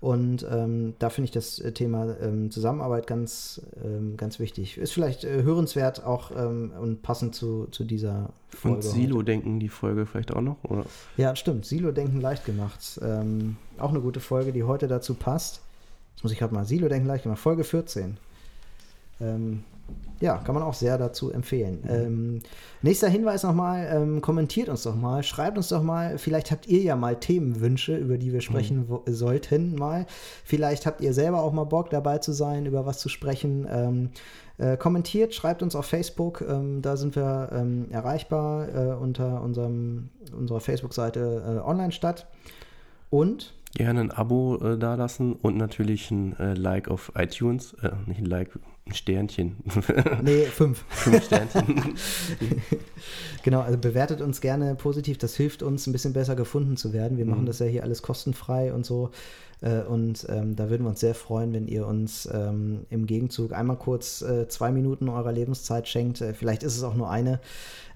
Speaker 1: Und ähm, da finde ich das äh, Thema ähm, Zusammenarbeit ganz, ähm, ganz wichtig. Ist vielleicht äh, hörenswert auch ähm, und passend zu, zu dieser
Speaker 2: Folge. Und Silo-Denken, die Folge vielleicht auch noch? Oder?
Speaker 1: Ja, stimmt. Silo-Denken leicht gemacht. Ähm, auch eine gute Folge, die heute dazu passt. Jetzt muss ich gerade mal Silo-Denken leicht gemacht. Folge 14. Ähm, ja, kann man auch sehr dazu empfehlen. Mhm. Ähm, nächster Hinweis nochmal, ähm, kommentiert uns doch mal, schreibt uns doch mal, vielleicht habt ihr ja mal Themenwünsche, über die wir sprechen mhm. sollten mal. Vielleicht habt ihr selber auch mal Bock dabei zu sein, über was zu sprechen. Ähm, äh, kommentiert, schreibt uns auf Facebook, ähm, da sind wir ähm, erreichbar äh, unter unserem, unserer Facebook-Seite äh, Online statt. Und
Speaker 2: gerne ein Abo äh, dalassen und natürlich ein äh, Like auf iTunes, äh, nicht ein Like, Ein Sternchen.
Speaker 1: Nee, fünf.
Speaker 2: Fünf Sternchen.
Speaker 1: Genau, also bewertet uns gerne positiv. Das hilft uns, ein bisschen besser gefunden zu werden. Wir machen das ja hier alles kostenfrei und so. Äh, Und ähm, da würden wir uns sehr freuen, wenn ihr uns ähm, im Gegenzug einmal kurz äh, zwei Minuten eurer Lebenszeit schenkt. Äh, vielleicht ist es auch nur eine.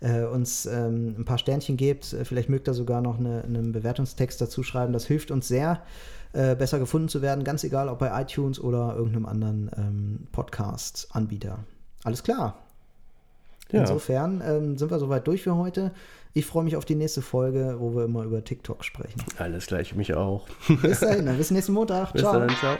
Speaker 1: Äh, uns ähm, ein paar Sternchen gebt. Äh, Vielleicht mögt ihr sogar noch eine, einen Bewertungstext dazu schreiben. Das hilft uns sehr, äh, besser gefunden zu werden. Ganz egal, ob bei iTunes oder irgendeinem anderen ähm, Podcast-Anbieter. Alles klar.
Speaker 2: Ja.
Speaker 1: Insofern ähm, sind wir soweit durch für heute. Ich freue mich auf die nächste Folge, wo wir immer über TikTok sprechen.
Speaker 2: Alles gleich, mich auch.
Speaker 1: Bis dahin, bis nächsten Montag.
Speaker 2: Bis
Speaker 1: Ciao.
Speaker 2: dann, ciao.